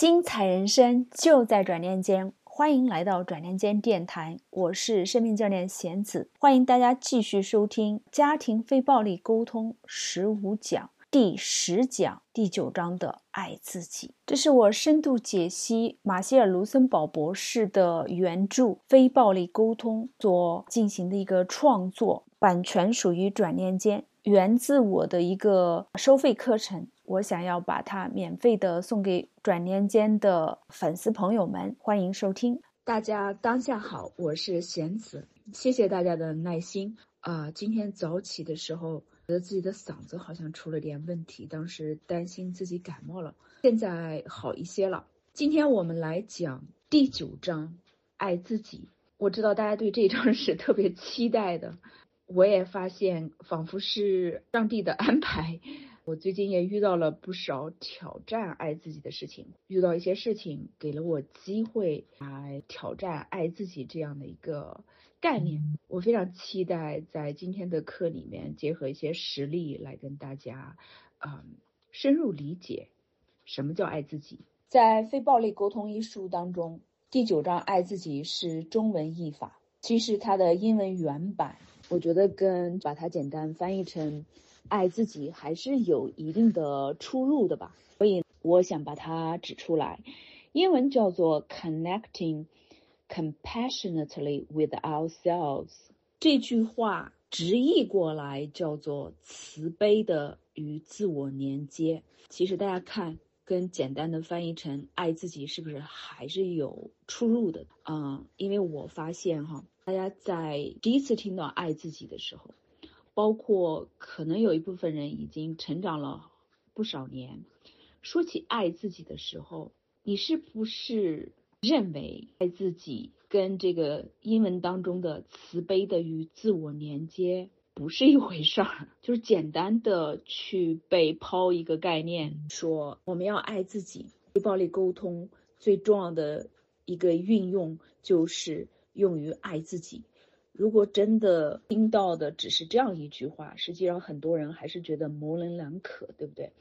精彩人生就在转念间，欢迎来到转念间电台，我是生命教练贤子，欢迎大家继续收听《家庭非暴力沟通十五讲》第十讲第九章的爱自己。这是我深度解析马歇尔·卢森堡博士的原著《非暴力沟通》所进行的一个创作，版权属于转念间，源自我的一个收费课程。我想要把它免费的送给转念间的粉丝朋友们，欢迎收听。大家当下好，我是贤子，谢谢大家的耐心啊。今天早起的时候，觉得自己的嗓子好像出了点问题，当时担心自己感冒了，现在好一些了。今天我们来讲第九章，爱自己。我知道大家对这一章是特别期待的，我也发现仿佛是上帝的安排。我最近也遇到了不少挑战爱自己的事情，遇到一些事情给了我机会来挑战爱自己这样的一个概念。我非常期待在今天的课里面结合一些实例来跟大家，嗯，深入理解什么叫爱自己。在《非暴力沟通》一书当中，第九章“爱自己”是中文译法，其实它的英文原版，我觉得跟把它简单翻译成。爱自己还是有一定的出入的吧，所以我想把它指出来。英文叫做 “connecting compassionately with ourselves”，这句话直译过来叫做“慈悲的与自我连接”。其实大家看，跟简单的翻译成“爱自己”是不是还是有出入的？嗯，因为我发现哈，大家在第一次听到“爱自己”的时候。包括可能有一部分人已经成长了不少年，说起爱自己的时候，你是不是认为爱自己跟这个英文当中的慈悲的与自我连接不是一回事儿？就是简单的去被抛一个概念，说我们要爱自己。非暴力沟通最重要的一个运用就是用于爱自己。如果真的听到的只是这样一句话，实际上很多人还是觉得模棱两可，对不对？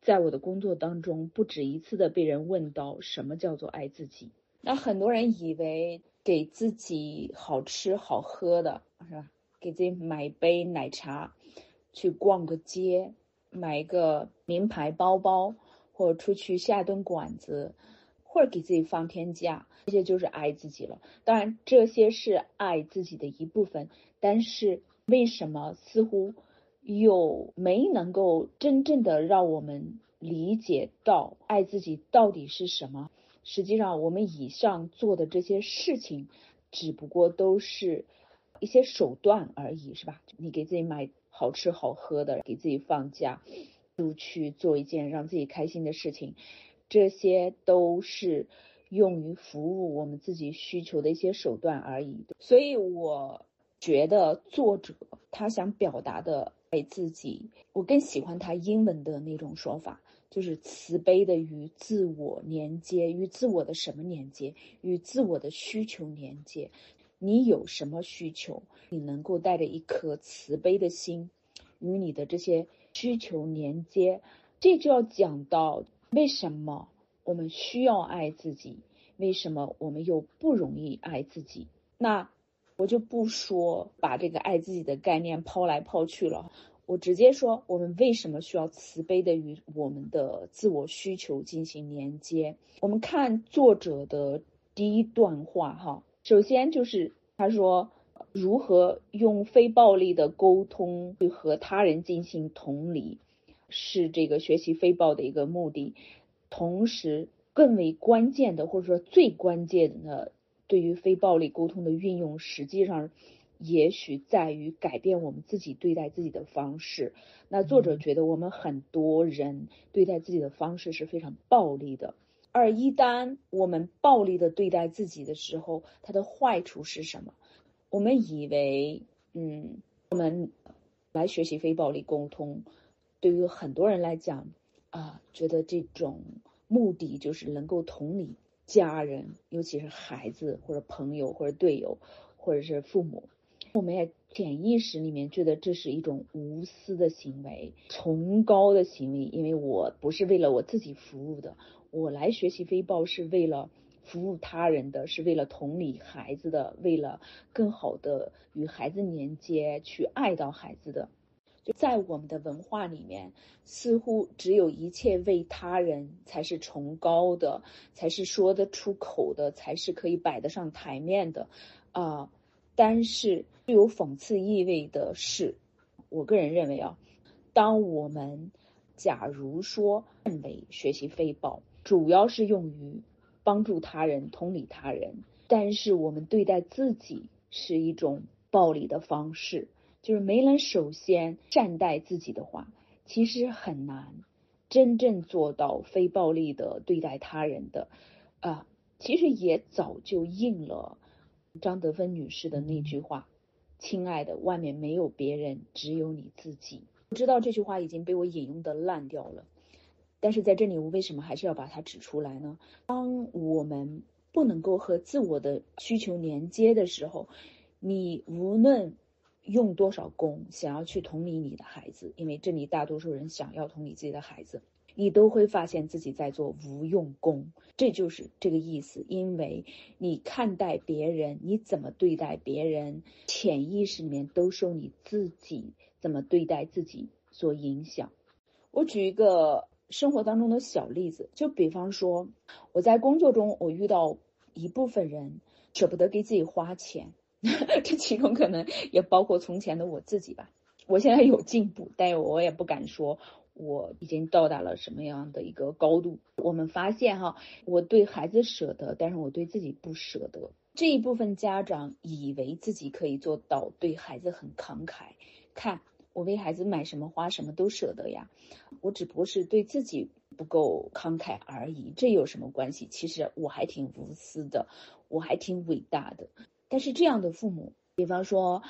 在我的工作当中，不止一次的被人问到什么叫做爱自己。那很多人以为给自己好吃好喝的，是吧？给自己买杯奶茶，去逛个街，买一个名牌包包，或者出去下顿馆子。或者给自己放天假，这些就是爱自己了。当然，这些是爱自己的一部分，但是为什么似乎又没能够真正的让我们理解到爱自己到底是什么？实际上，我们以上做的这些事情，只不过都是一些手段而已，是吧？你给自己买好吃好喝的，给自己放假，出去做一件让自己开心的事情。这些都是用于服务我们自己需求的一些手段而已。所以我觉得作者他想表达的给自己，我更喜欢他英文的那种说法，就是慈悲的与自我连接，与自我的什么连接？与自我的需求连接。你有什么需求？你能够带着一颗慈悲的心，与你的这些需求连接。这就要讲到。为什么我们需要爱自己？为什么我们又不容易爱自己？那我就不说把这个爱自己的概念抛来抛去了，我直接说我们为什么需要慈悲的与我们的自我需求进行连接？我们看作者的第一段话哈，首先就是他说如何用非暴力的沟通去和他人进行同理。是这个学习非暴的一个目的，同时更为关键的，或者说最关键的，对于非暴力沟通的运用，实际上也许在于改变我们自己对待自己的方式。那作者觉得我们很多人对待自己的方式是非常暴力的，而一旦我们暴力的对待自己的时候，它的坏处是什么？我们以为，嗯，我们来学习非暴力沟通。对于很多人来讲，啊，觉得这种目的就是能够同理家人，尤其是孩子或者朋友或者队友，或者是父母。我们也潜意识里面觉得这是一种无私的行为、崇高的行为，因为我不是为了我自己服务的，我来学习飞豹是为了服务他人的，是为了同理孩子的，为了更好的与孩子连接，去爱到孩子的。就在我们的文化里面，似乎只有一切为他人才是崇高的，才是说得出口的，才是可以摆得上台面的，啊！但是具有讽刺意味的是，我个人认为啊，当我们假如说认为学习非暴主要是用于帮助他人、同理他人，但是我们对待自己是一种暴力的方式。就是没能首先善待自己的话，其实很难真正做到非暴力的对待他人的。啊，其实也早就应了张德芬女士的那句话：“亲爱的，外面没有别人，只有你自己。”我知道这句话已经被我引用的烂掉了，但是在这里，我为什么还是要把它指出来呢？当我们不能够和自我的需求连接的时候，你无论。用多少功想要去同理你的孩子，因为这里大多数人想要同理自己的孩子，你都会发现自己在做无用功，这就是这个意思。因为你看待别人，你怎么对待别人，潜意识里面都受你自己怎么对待自己所影响。我举一个生活当中的小例子，就比方说我在工作中，我遇到一部分人舍不得给自己花钱。这其中可能也包括从前的我自己吧。我现在有进步，但我也不敢说我已经到达了什么样的一个高度。我们发现哈，我对孩子舍得，但是我对自己不舍得。这一部分家长以为自己可以做到对孩子很慷慨，看我为孩子买什么花什么都舍得呀。我只不过是对自己不够慷慨而已，这有什么关系？其实我还挺无私的，我还挺伟大的。但是这样的父母，比方说，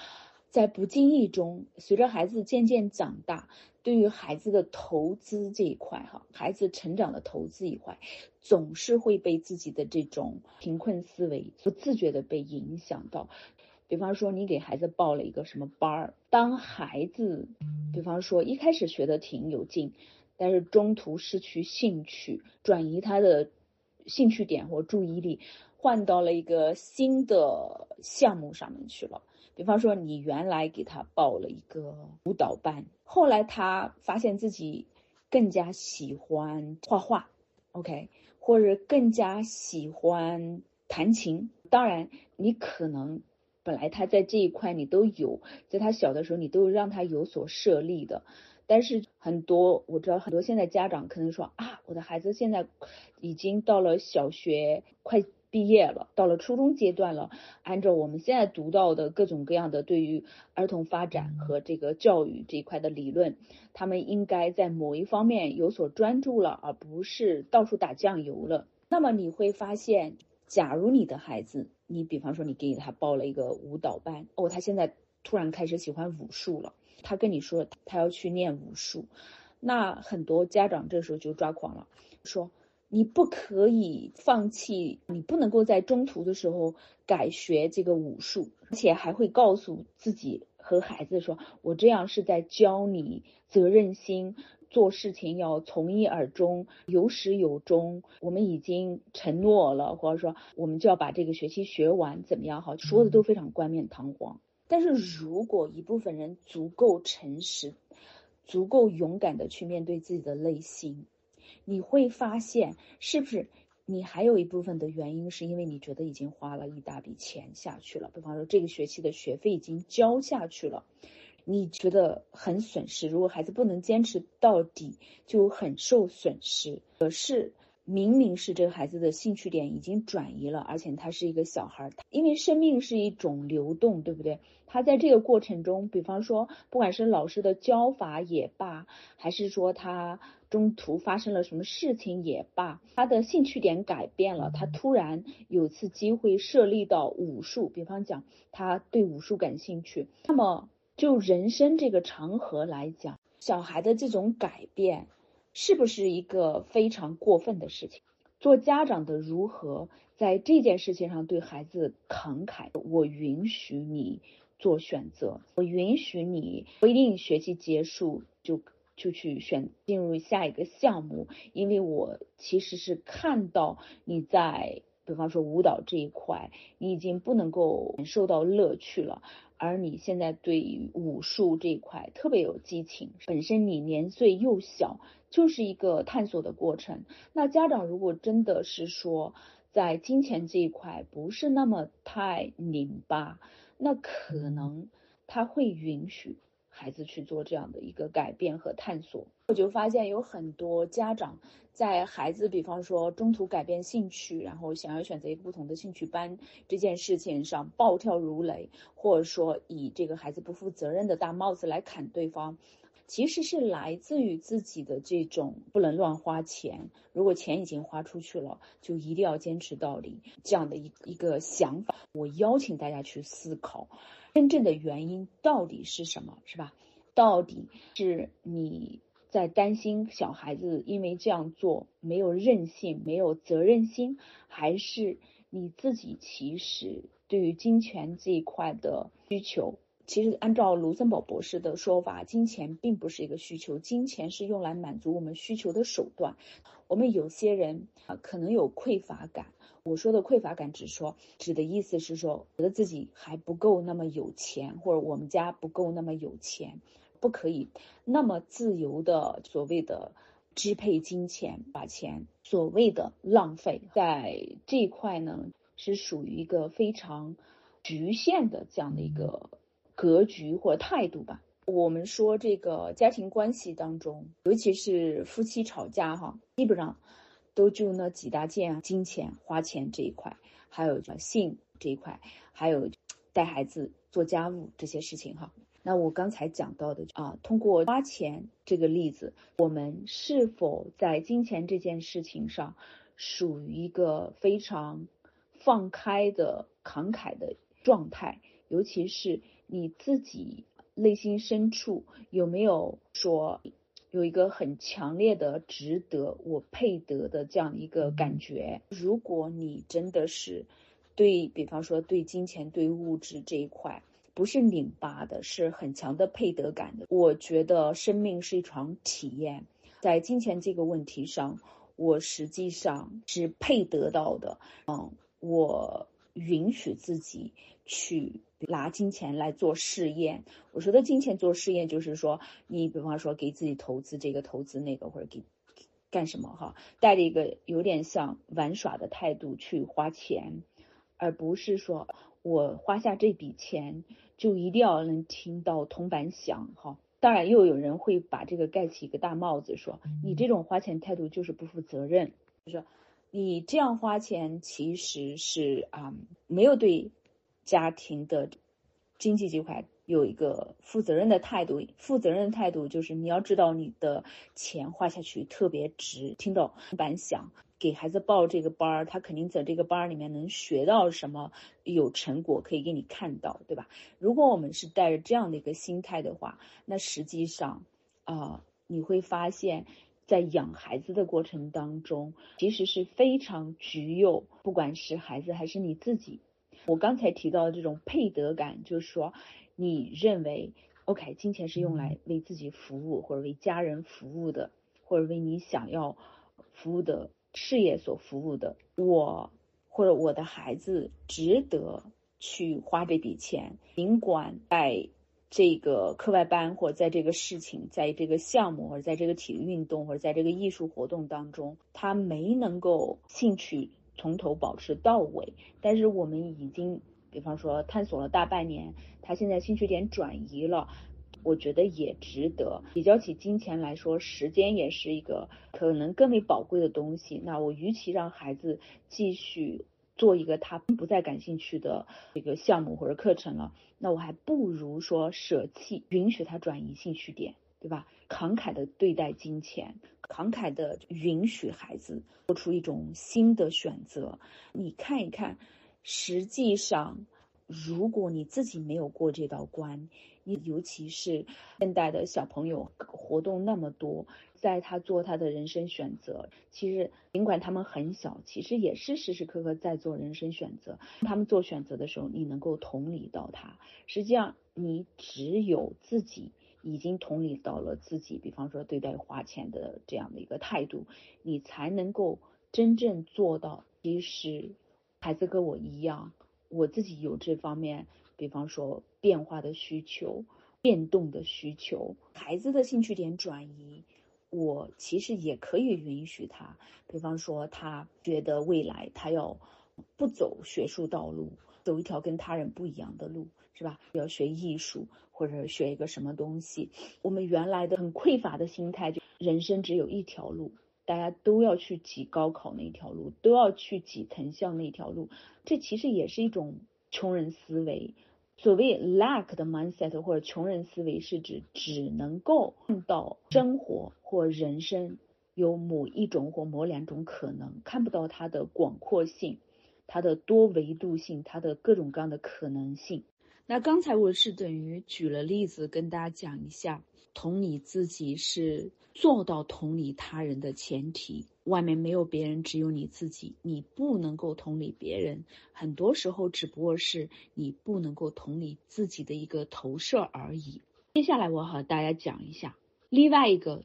在不经意中，随着孩子渐渐长大，对于孩子的投资这一块，哈，孩子成长的投资一块，总是会被自己的这种贫困思维不自觉的被影响到。比方说，你给孩子报了一个什么班儿，当孩子，比方说一开始学的挺有劲，但是中途失去兴趣，转移他的兴趣点或注意力。换到了一个新的项目上面去了，比方说你原来给他报了一个舞蹈班，后来他发现自己更加喜欢画画，OK，或者更加喜欢弹琴。当然，你可能本来他在这一块你都有，在他小的时候你都让他有所设立的，但是很多我知道很多现在家长可能说啊，我的孩子现在已经到了小学快。毕业了，到了初中阶段了。按照我们现在读到的各种各样的对于儿童发展和这个教育这一块的理论，他们应该在某一方面有所专注了，而不是到处打酱油了。那么你会发现，假如你的孩子，你比方说你给他报了一个舞蹈班，哦，他现在突然开始喜欢武术了，他跟你说他要去练武术，那很多家长这时候就抓狂了，说。你不可以放弃，你不能够在中途的时候改学这个武术，而且还会告诉自己和孩子说：“我这样是在教你责任心，做事情要从一而终，有始有终。我们已经承诺了，或者说我们就要把这个学期学完，怎么样？好，说的都非常冠冕堂皇。但是如果一部分人足够诚实，足够勇敢的去面对自己的内心。”你会发现，是不是你还有一部分的原因，是因为你觉得已经花了一大笔钱下去了？比方说，这个学期的学费已经交下去了，你觉得很损失。如果孩子不能坚持到底，就很受损失。可是。明明是这个孩子的兴趣点已经转移了，而且他是一个小孩儿，因为生命是一种流动，对不对？他在这个过程中，比方说，不管是老师的教法也罢，还是说他中途发生了什么事情也罢，他的兴趣点改变了，他突然有次机会设立到武术，比方讲他对武术感兴趣，那么就人生这个长河来讲，小孩的这种改变。是不是一个非常过分的事情？做家长的如何在这件事情上对孩子慷慨？我允许你做选择，我允许你不一定学习结束就就去选进入下一个项目，因为我其实是看到你在，比方说舞蹈这一块，你已经不能够感受到乐趣了，而你现在对于武术这一块特别有激情，本身你年岁又小，就是一个探索的过程。那家长如果真的是说在金钱这一块不是那么太拧巴，那可能他会允许。孩子去做这样的一个改变和探索，我就发现有很多家长在孩子，比方说中途改变兴趣，然后想要选择一个不同的兴趣班这件事情上暴跳如雷，或者说以这个孩子不负责任的大帽子来砍对方，其实是来自于自己的这种不能乱花钱，如果钱已经花出去了，就一定要坚持到底这样的一一个想法。我邀请大家去思考。真正的原因到底是什么？是吧？到底是你在担心小孩子因为这样做没有韧性、没有责任心，还是你自己其实对于金钱这一块的需求？其实按照卢森堡博士的说法，金钱并不是一个需求，金钱是用来满足我们需求的手段。我们有些人啊，可能有匮乏感。我说的匮乏感，只说指的意思是说，觉得自己还不够那么有钱，或者我们家不够那么有钱，不可以那么自由的所谓的支配金钱，把钱所谓的浪费在这一块呢，是属于一个非常局限的这样的一个格局或态度吧。我们说这个家庭关系当中，尤其是夫妻吵架哈，基本上。都就那几大件啊，金钱花钱这一块，还有性这一块，还有带孩子、做家务这些事情哈。那我刚才讲到的啊，通过花钱这个例子，我们是否在金钱这件事情上属于一个非常放开的慷慨的状态？尤其是你自己内心深处有没有说？有一个很强烈的值得我配得的这样一个感觉。如果你真的是对比方说对金钱、对物质这一块不是拧巴的，是很强的配得感的，我觉得生命是一场体验。在金钱这个问题上，我实际上是配得到的。嗯，我允许自己去。拿金钱来做试验，我说的金钱做试验，就是说你比方说给自己投资这个投资那个，或者给干什么哈，带着一个有点像玩耍的态度去花钱，而不是说我花下这笔钱就一定要能听到铜板响哈。当然又有人会把这个盖起一个大帽子，说你这种花钱态度就是不负责任，就是你这样花钱其实是啊没有对。家庭的经济这块有一个负责任的态度，负责任的态度就是你要知道你的钱花下去特别值。听到板响，给孩子报这个班儿，他肯定在这个班儿里面能学到什么，有成果可以给你看到，对吧？如果我们是带着这样的一个心态的话，那实际上啊，你会发现在养孩子的过程当中，其实是非常局诱，不管是孩子还是你自己。我刚才提到的这种配得感，就是说，你认为，OK，金钱是用来为自己服务，或者为家人服务的，或者为你想要服务的事业所服务的，我或者我的孩子值得去花这笔钱，尽管在这个课外班，或者在这个事情，在这个项目，或者在这个体育运动，或者在这个艺术活动当中，他没能够兴趣。从头保持到尾，但是我们已经，比方说探索了大半年，他现在兴趣点转移了，我觉得也值得。比较起金钱来说，时间也是一个可能更为宝贵的东西。那我与其让孩子继续做一个他不再感兴趣的这个项目或者课程了，那我还不如说舍弃，允许他转移兴趣点。对吧？慷慨的对待金钱，慷慨的允许孩子做出一种新的选择。你看一看，实际上，如果你自己没有过这道关，你尤其是现代的小朋友活动那么多，在他做他的人生选择，其实尽管他们很小，其实也是时时刻刻在做人生选择。他们做选择的时候，你能够同理到他。实际上，你只有自己。已经同理到了自己，比方说对待花钱的这样的一个态度，你才能够真正做到，其实孩子跟我一样，我自己有这方面，比方说变化的需求、变动的需求，孩子的兴趣点转移，我其实也可以允许他，比方说他觉得未来他要不走学术道路，走一条跟他人不一样的路。是吧？要学艺术，或者学一个什么东西？我们原来的很匮乏的心态，就人生只有一条路，大家都要去挤高考那条路，都要去挤藤校那条路。这其实也是一种穷人思维。所谓 lack 的 mindset 或者穷人思维，是指只能够看到生活或人生有某一种或某两种可能，看不到它的广阔性、它的多维度性、它的各种各样的可能性。那刚才我是等于举了例子跟大家讲一下，同理自己是做到同理他人的前提，外面没有别人，只有你自己，你不能够同理别人，很多时候只不过是你不能够同理自己的一个投射而已。接下来我和大家讲一下另外一个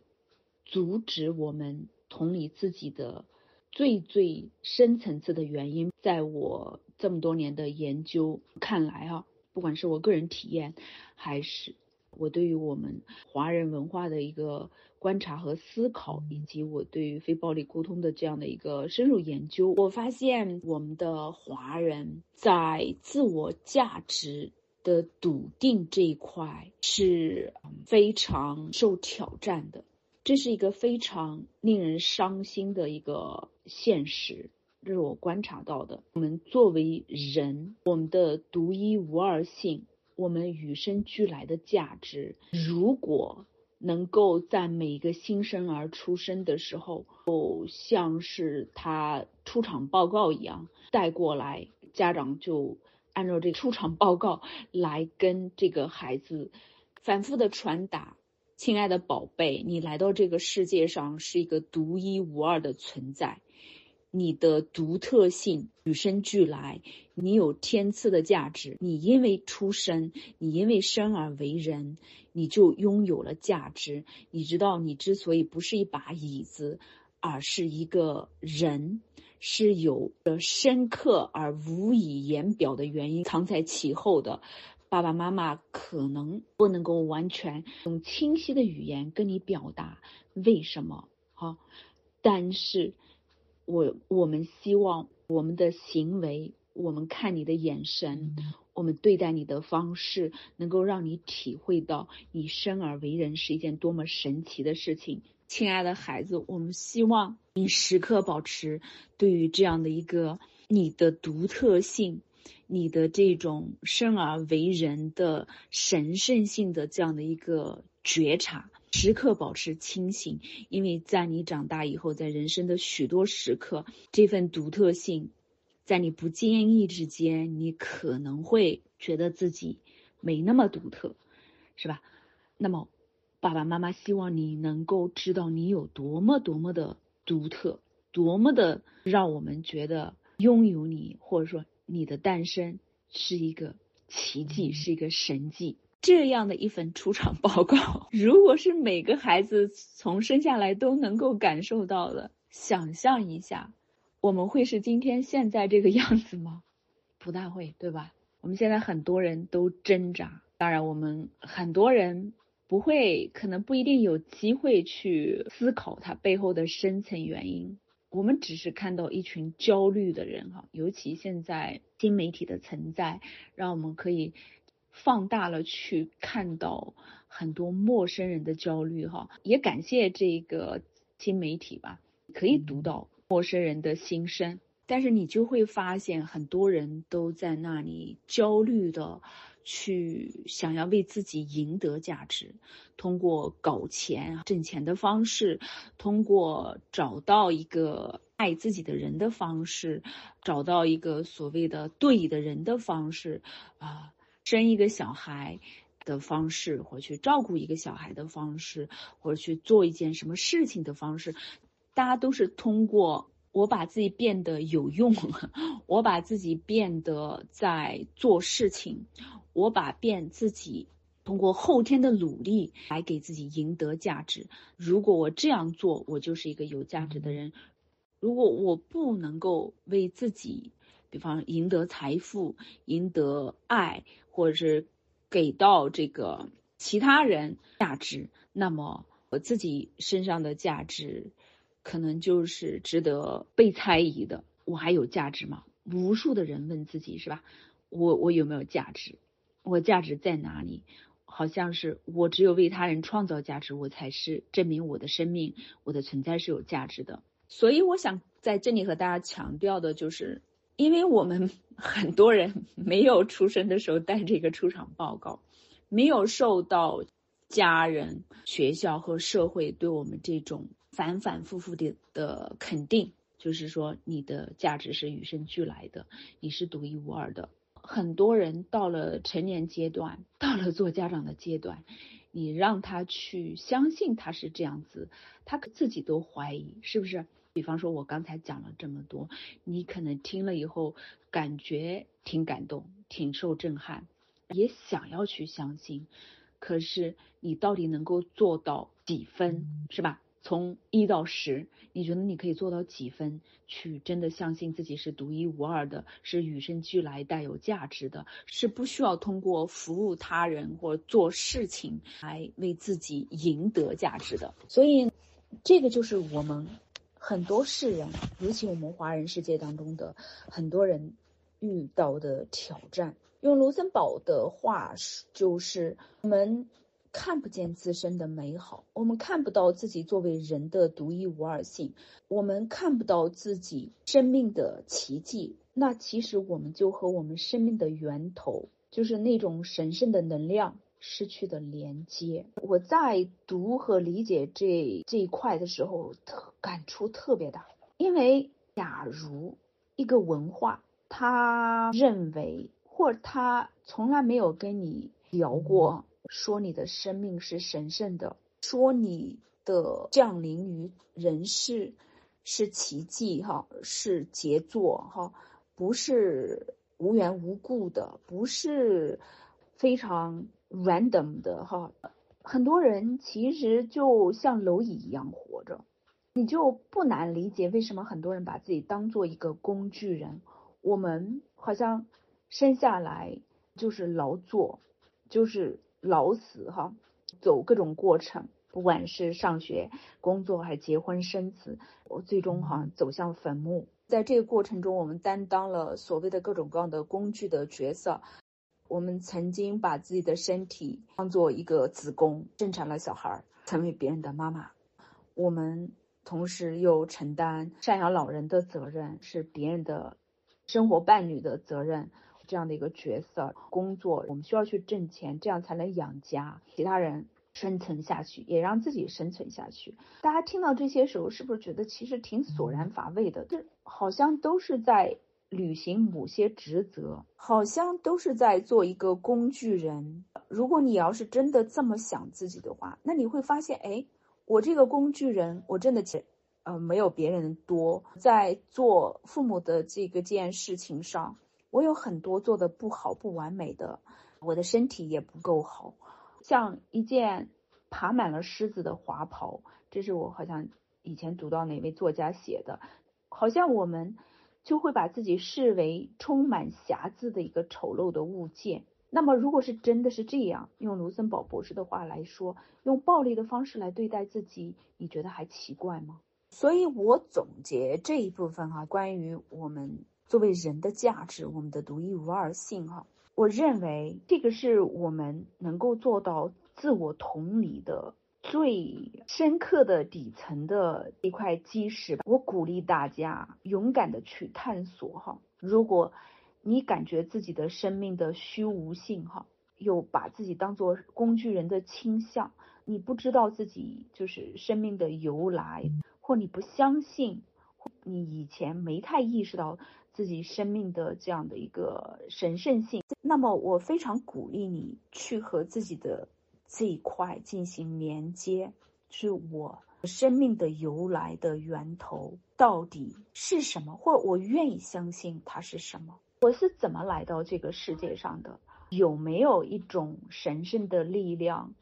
阻止我们同理自己的最最深层次的原因，在我这么多年的研究看来啊。不管是我个人体验，还是我对于我们华人文化的一个观察和思考，以及我对于非暴力沟通的这样的一个深入研究，我发现我们的华人在自我价值的笃定这一块是非常受挑战的，这是一个非常令人伤心的一个现实。这是我观察到的。我们作为人，我们的独一无二性，我们与生俱来的价值，如果能够在每一个新生儿出生的时候，就像是他出场报告一样带过来，家长就按照这个出场报告来跟这个孩子反复的传达：亲爱的宝贝，你来到这个世界上是一个独一无二的存在。你的独特性与生俱来，你有天赐的价值。你因为出生，你因为生而为人，你就拥有了价值。你知道，你之所以不是一把椅子，而是一个人，是有着深刻而无以言表的原因藏在其后的。爸爸妈妈可能不能够完全用清晰的语言跟你表达为什么，好，但是。我我们希望我们的行为，我们看你的眼神，我们对待你的方式，能够让你体会到你生而为人是一件多么神奇的事情。亲爱的孩子，我们希望你时刻保持对于这样的一个你的独特性、你的这种生而为人的神圣性的这样的一个觉察。时刻保持清醒，因为在你长大以后，在人生的许多时刻，这份独特性，在你不经意之间，你可能会觉得自己没那么独特，是吧？那么，爸爸妈妈希望你能够知道你有多么多么的独特，多么的让我们觉得拥有你，或者说你的诞生是一个奇迹，是一个神迹。这样的一份出场报告，如果是每个孩子从生下来都能够感受到的，想象一下，我们会是今天现在这个样子吗？不大会，对吧？我们现在很多人都挣扎，当然我们很多人不会，可能不一定有机会去思考它背后的深层原因。我们只是看到一群焦虑的人，哈，尤其现在新媒体的存在，让我们可以。放大了去看到很多陌生人的焦虑，哈，也感谢这个新媒体吧，可以读到陌生人的心声。但是你就会发现，很多人都在那里焦虑的去想要为自己赢得价值，通过搞钱挣钱的方式，通过找到一个爱自己的人的方式，找到一个所谓的对的人的方式，啊。生一个小孩的方式，或去照顾一个小孩的方式，或者去做一件什么事情的方式，大家都是通过我把自己变得有用，我把自己变得在做事情，我把变自己通过后天的努力来给自己赢得价值。如果我这样做，我就是一个有价值的人。如果我不能够为自己，比方赢得财富、赢得爱，或者是给到这个其他人价值，那么我自己身上的价值，可能就是值得被猜疑的。我还有价值吗？无数的人问自己，是吧？我我有没有价值？我价值在哪里？好像是我只有为他人创造价值，我才是证明我的生命、我的存在是有价值的。所以，我想在这里和大家强调的就是，因为我们很多人没有出生的时候带这个出场报告，没有受到家人、学校和社会对我们这种反反复复的的肯定。就是说，你的价值是与生俱来的，你是独一无二的。很多人到了成年阶段，到了做家长的阶段，你让他去相信他是这样子，他自己都怀疑是不是？比方说，我刚才讲了这么多，你可能听了以后感觉挺感动，挺受震撼，也想要去相信，可是你到底能够做到几分，是吧？从一到十，你觉得你可以做到几分？去真的相信自己是独一无二的，是与生俱来带有价值的，是不需要通过服务他人或做事情来为自己赢得价值的。所以，这个就是我们很多世人，尤其我们华人世界当中的很多人遇到的挑战。用卢森堡的话说就是我们。看不见自身的美好，我们看不到自己作为人的独一无二性，我们看不到自己生命的奇迹。那其实我们就和我们生命的源头，就是那种神圣的能量失去的连接。我在读和理解这这一块的时候，特感触特别大。因为假如一个文化，他认为或他从来没有跟你聊过。说你的生命是神圣的，说你的降临于人世是奇迹哈，是杰作哈，不是无缘无故的，不是非常 random 的哈。很多人其实就像蝼蚁一样活着，你就不难理解为什么很多人把自己当做一个工具人。我们好像生下来就是劳作，就是。老死哈，走各种过程，不管是上学、工作还是结婚生子，我最终哈走向坟墓。在这个过程中，我们担当了所谓的各种各样的工具的角色。我们曾经把自己的身体当做一个子宫，生产了小孩，成为别人的妈妈。我们同时又承担赡养老人的责任，是别人的生活伴侣的责任。这样的一个角色，工作我们需要去挣钱，这样才能养家，其他人生存下去，也让自己生存下去。大家听到这些时候，是不是觉得其实挺索然乏味的？这好像都是在履行某些职责，好像都是在做一个工具人。如果你要是真的这么想自己的话，那你会发现，哎，我这个工具人，我真的钱，呃，没有别人多，在做父母的这个件事情上。我有很多做的不好、不完美的，我的身体也不够好，像一件爬满了虱子的华袍。这是我好像以前读到哪位作家写的，好像我们就会把自己视为充满瑕疵的一个丑陋的物件。那么，如果是真的是这样，用卢森堡博士的话来说，用暴力的方式来对待自己，你觉得还奇怪吗？所以我总结这一部分哈，关于我们。作为人的价值，我们的独一无二性，哈，我认为这个是我们能够做到自我同理的最深刻的底层的一块基石吧。我鼓励大家勇敢的去探索，哈。如果你感觉自己的生命的虚无性，哈，有把自己当做工具人的倾向，你不知道自己就是生命的由来，或你不相信，你以前没太意识到。自己生命的这样的一个神圣性，那么我非常鼓励你去和自己的这一块进行连接，是我生命的由来的源头到底是什么，或我愿意相信它是什么？我是怎么来到这个世界上的？有没有一种神圣的力量，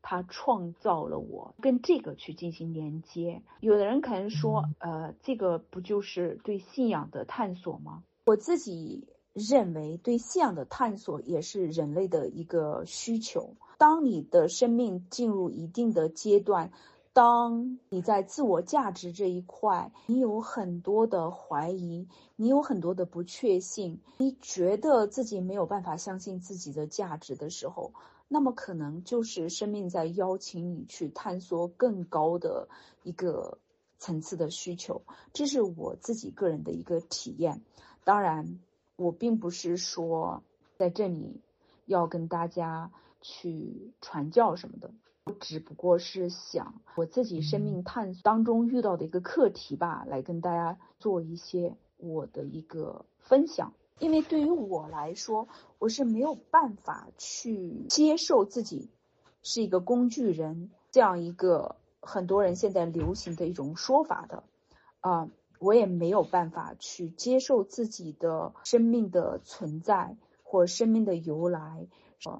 它创造了我，跟这个去进行连接？有的人可能说，呃，这个不就是对信仰的探索吗？我自己认为，对信仰的探索也是人类的一个需求。当你的生命进入一定的阶段，当你在自我价值这一块，你有很多的怀疑，你有很多的不确信，你觉得自己没有办法相信自己的价值的时候，那么可能就是生命在邀请你去探索更高的一个层次的需求。这是我自己个人的一个体验。当然，我并不是说在这里要跟大家去传教什么的。我只不过是想我自己生命探索当中遇到的一个课题吧，来跟大家做一些我的一个分享。因为对于我来说，我是没有办法去接受自己是一个工具人这样一个很多人现在流行的一种说法的，啊，我也没有办法去接受自己的生命的存在或生命的由来。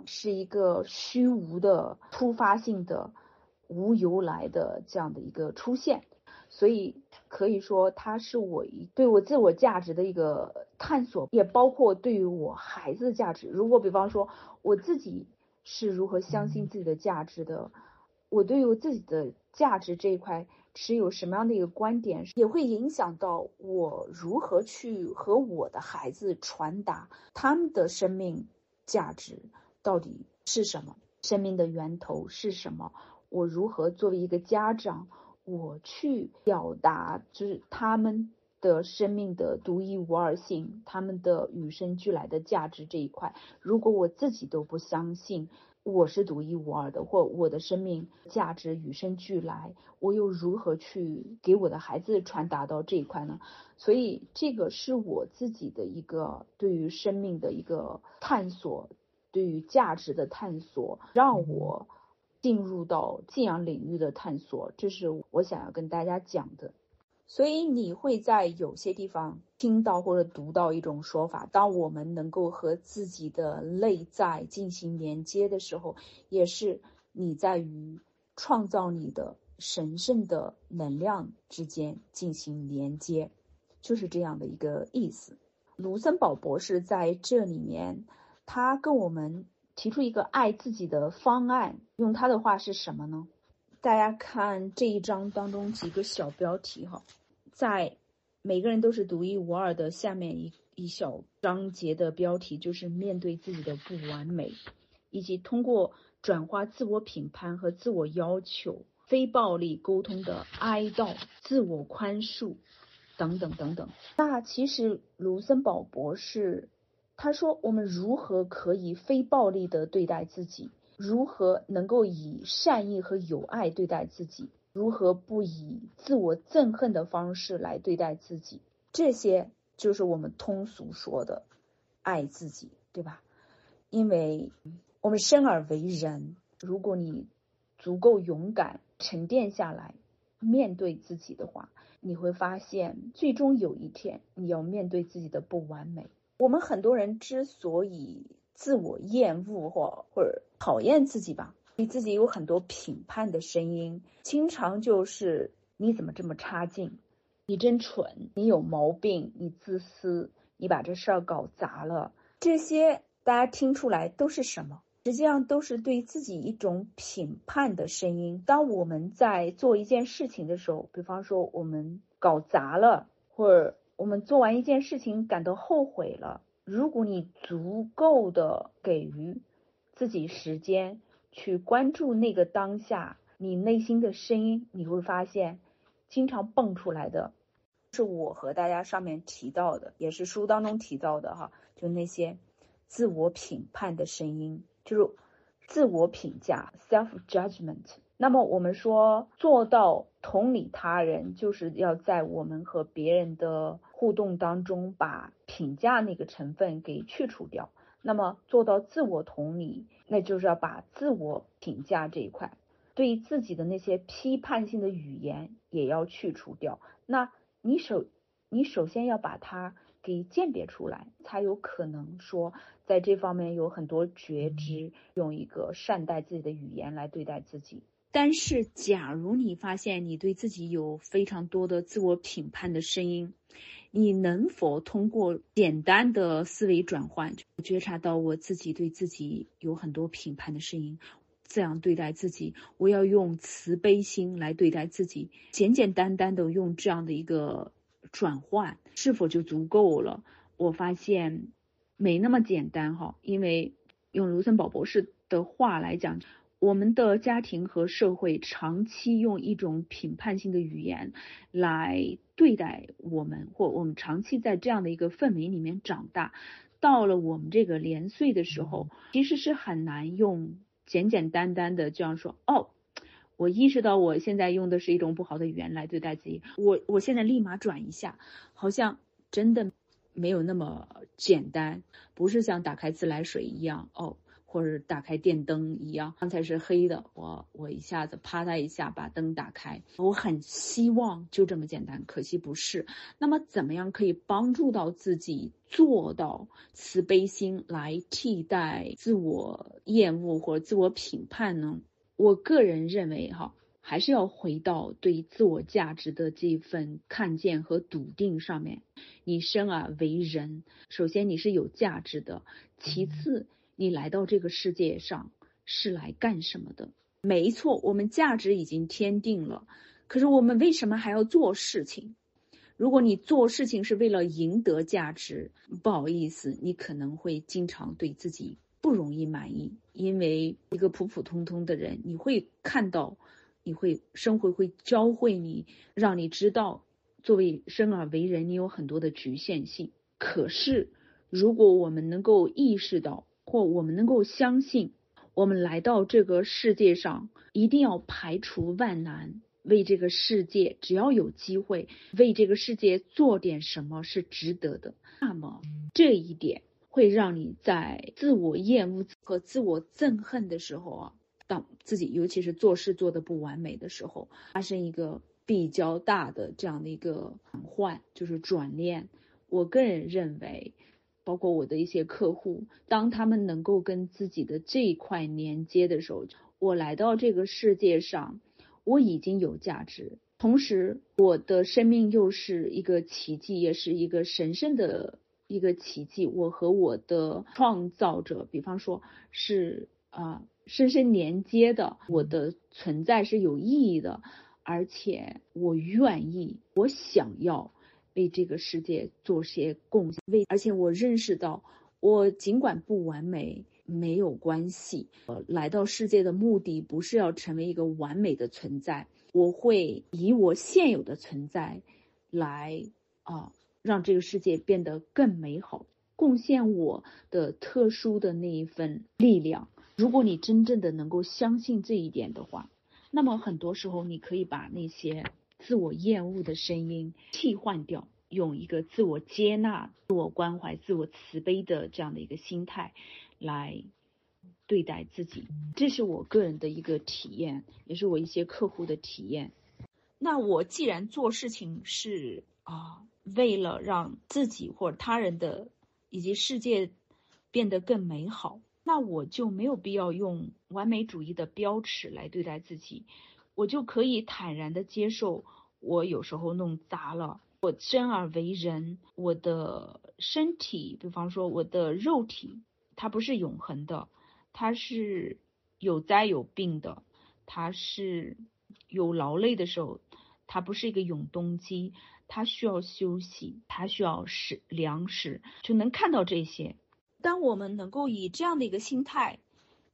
是一个虚无的、突发性的、无由来的这样的一个出现，所以可以说它是我一对我自我价值的一个探索，也包括对于我孩子的价值。如果比方说我自己是如何相信自己的价值的，我对于我自己的价值这一块持有什么样的一个观点，也会影响到我如何去和我的孩子传达他们的生命价值。到底是什么？生命的源头是什么？我如何作为一个家长，我去表达，就是他们的生命的独一无二性，他们的与生俱来的价值这一块。如果我自己都不相信我是独一无二的，或我的生命价值与生俱来，我又如何去给我的孩子传达到这一块呢？所以，这个是我自己的一个对于生命的一个探索。对于价值的探索，让我进入到信仰领域的探索，这是我想要跟大家讲的。所以你会在有些地方听到或者读到一种说法：，当我们能够和自己的内在进行连接的时候，也是你在与创造你的神圣的能量之间进行连接，就是这样的一个意思。卢森堡博士在这里面。他跟我们提出一个爱自己的方案，用他的话是什么呢？大家看这一章当中几个小标题哈，在每个人都是独一无二的下面一一小章节的标题就是面对自己的不完美，以及通过转化自我评判和自我要求、非暴力沟通的哀悼、自我宽恕等等等等。那其实卢森堡博士。他说：“我们如何可以非暴力的对待自己？如何能够以善意和友爱对待自己？如何不以自我憎恨的方式来对待自己？这些就是我们通俗说的爱自己，对吧？因为我们生而为人，如果你足够勇敢，沉淀下来，面对自己的话，你会发现，最终有一天，你要面对自己的不完美。”我们很多人之所以自我厌恶或或者讨厌自己吧，对自己有很多评判的声音，经常就是你怎么这么差劲，你真蠢，你有毛病，你自私，你把这事儿搞砸了。这些大家听出来都是什么？实际上都是对自己一种评判的声音。当我们在做一件事情的时候，比方说我们搞砸了，或者。我们做完一件事情感到后悔了。如果你足够的给予自己时间去关注那个当下，你内心的声音，你会发现，经常蹦出来的，是我和大家上面提到的，也是书当中提到的哈，就那些自我评判的声音，就是自我评价 （self judgment）。那么我们说做到同理他人，就是要在我们和别人的。互动当中，把评价那个成分给去除掉。那么做到自我同理，那就是要把自我评价这一块，对自己的那些批判性的语言也要去除掉。那你首，你首先要把它给鉴别出来，才有可能说在这方面有很多觉知，用一个善待自己的语言来对待自己。但是，假如你发现你对自己有非常多的自我评判的声音，你能否通过简单的思维转换，觉察到我自己对自己有很多评判的声音？这样对待自己，我要用慈悲心来对待自己，简简单单的用这样的一个转换，是否就足够了？我发现没那么简单哈，因为用卢森堡博士的话来讲，我们的家庭和社会长期用一种评判性的语言来对待我们，或我们长期在这样的一个氛围里面长大，到了我们这个年岁的时候，其实是很难用。简简单单的这样说哦，我意识到我现在用的是一种不好的语言来对待自己，我我现在立马转一下，好像真的没有那么简单，不是像打开自来水一样哦，或者打开电灯一样，刚才是黑的，我我一下子啪嗒一下把灯打开，我很希望就这么简单，可惜不是。那么怎么样可以帮助到自己？做到慈悲心来替代自我厌恶或者自我评判呢？我个人认为，哈，还是要回到对自我价值的这份看见和笃定上面。你生而为人，首先你是有价值的，其次你来到这个世界上是来干什么的？没错，我们价值已经天定了，可是我们为什么还要做事情？如果你做事情是为了赢得价值，不好意思，你可能会经常对自己不容易满意。因为一个普普通通的人，你会看到，你会生活会教会你，让你知道，作为生而为人，你有很多的局限性。可是，如果我们能够意识到，或我们能够相信，我们来到这个世界上，一定要排除万难。为这个世界，只要有机会为这个世界做点什么是值得的，那么这一点会让你在自我厌恶和自我憎恨的时候啊，当自己尤其是做事做的不完美的时候，发生一个比较大的这样的一个转换，就是转念。我个人认为，包括我的一些客户，当他们能够跟自己的这一块连接的时候，我来到这个世界上。我已经有价值，同时我的生命又是一个奇迹，也是一个神圣的一个奇迹。我和我的创造者，比方说是啊，深深连接的，我的存在是有意义的，而且我愿意，我想要为这个世界做些贡献，为而且我认识到，我尽管不完美。没有关系，呃，来到世界的目的不是要成为一个完美的存在，我会以我现有的存在，来啊，让这个世界变得更美好，贡献我的特殊的那一份力量。如果你真正的能够相信这一点的话，那么很多时候你可以把那些自我厌恶的声音替换掉，用一个自我接纳、自我关怀、自我慈悲的这样的一个心态。来对待自己，这是我个人的一个体验，也是我一些客户的体验。那我既然做事情是啊，为了让自己或者他人的以及世界变得更美好，那我就没有必要用完美主义的标尺来对待自己，我就可以坦然的接受我有时候弄砸了。我生而为人，我的身体，比方说我的肉体。它不是永恒的，它是有灾有病的，它是有劳累的时候，它不是一个永动机，它需要休息，它需要食粮食，就能看到这些。当我们能够以这样的一个心态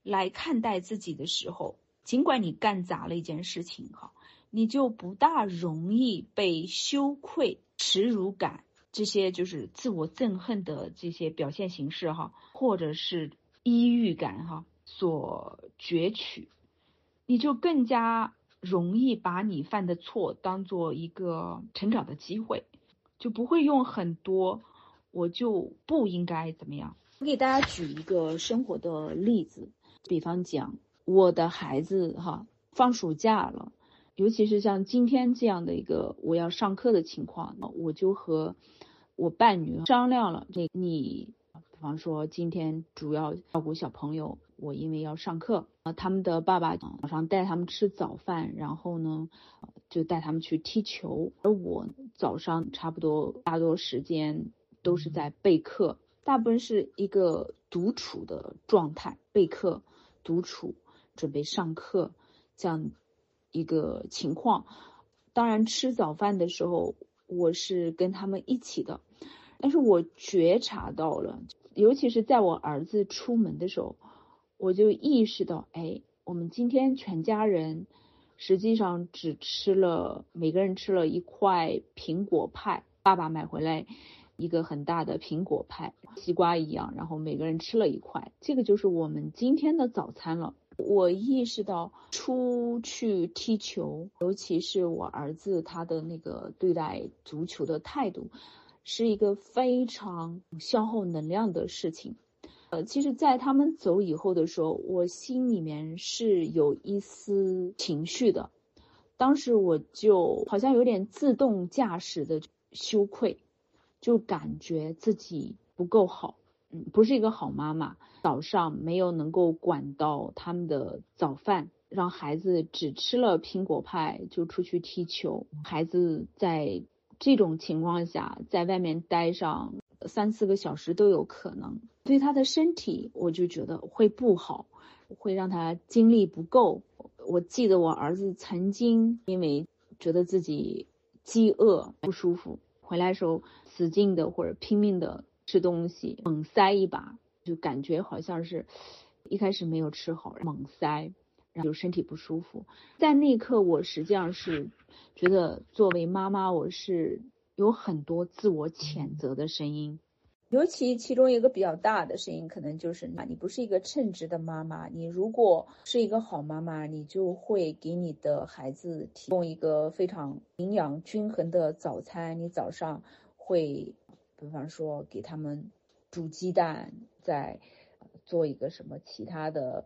来看待自己的时候，尽管你干砸了一件事情哈，你就不大容易被羞愧、耻辱感。这些就是自我憎恨的这些表现形式哈，或者是抑郁感哈所攫取，你就更加容易把你犯的错当做一个成长的机会，就不会用很多我就不应该怎么样。我给大家举一个生活的例子，比方讲我的孩子哈放暑假了，尤其是像今天这样的一个我要上课的情况，我就和。我伴侣商量了，这你，比方说今天主要照顾小朋友，我因为要上课，啊，他们的爸爸早上带他们吃早饭，然后呢，就带他们去踢球，而我早上差不多大多时间都是在备课，大部分是一个独处的状态，备课、独处、准备上课这样一个情况。当然，吃早饭的时候我是跟他们一起的，但是我觉察到了，尤其是在我儿子出门的时候，我就意识到，哎，我们今天全家人实际上只吃了每个人吃了一块苹果派，爸爸买回来一个很大的苹果派，西瓜一样，然后每个人吃了一块，这个就是我们今天的早餐了。我意识到出去踢球，尤其是我儿子他的那个对待足球的态度，是一个非常消耗能量的事情。呃，其实，在他们走以后的时候，我心里面是有一丝情绪的。当时我就好像有点自动驾驶的羞愧，就感觉自己不够好。嗯，不是一个好妈妈。早上没有能够管到他们的早饭，让孩子只吃了苹果派就出去踢球。孩子在这种情况下在外面待上三四个小时都有可能，对他的身体我就觉得会不好，会让他精力不够。我记得我儿子曾经因为觉得自己饥饿不舒服，回来时候使劲的或者拼命的。吃东西猛塞一把，就感觉好像是一开始没有吃好，猛塞，然后就身体不舒服。在那一刻，我实际上是觉得作为妈妈，我是有很多自我谴责的声音。尤其其中一个比较大的声音，可能就是，你不是一个称职的妈妈。你如果是一个好妈妈，你就会给你的孩子提供一个非常营养均衡的早餐。你早上会。比方说，给他们煮鸡蛋，再做一个什么其他的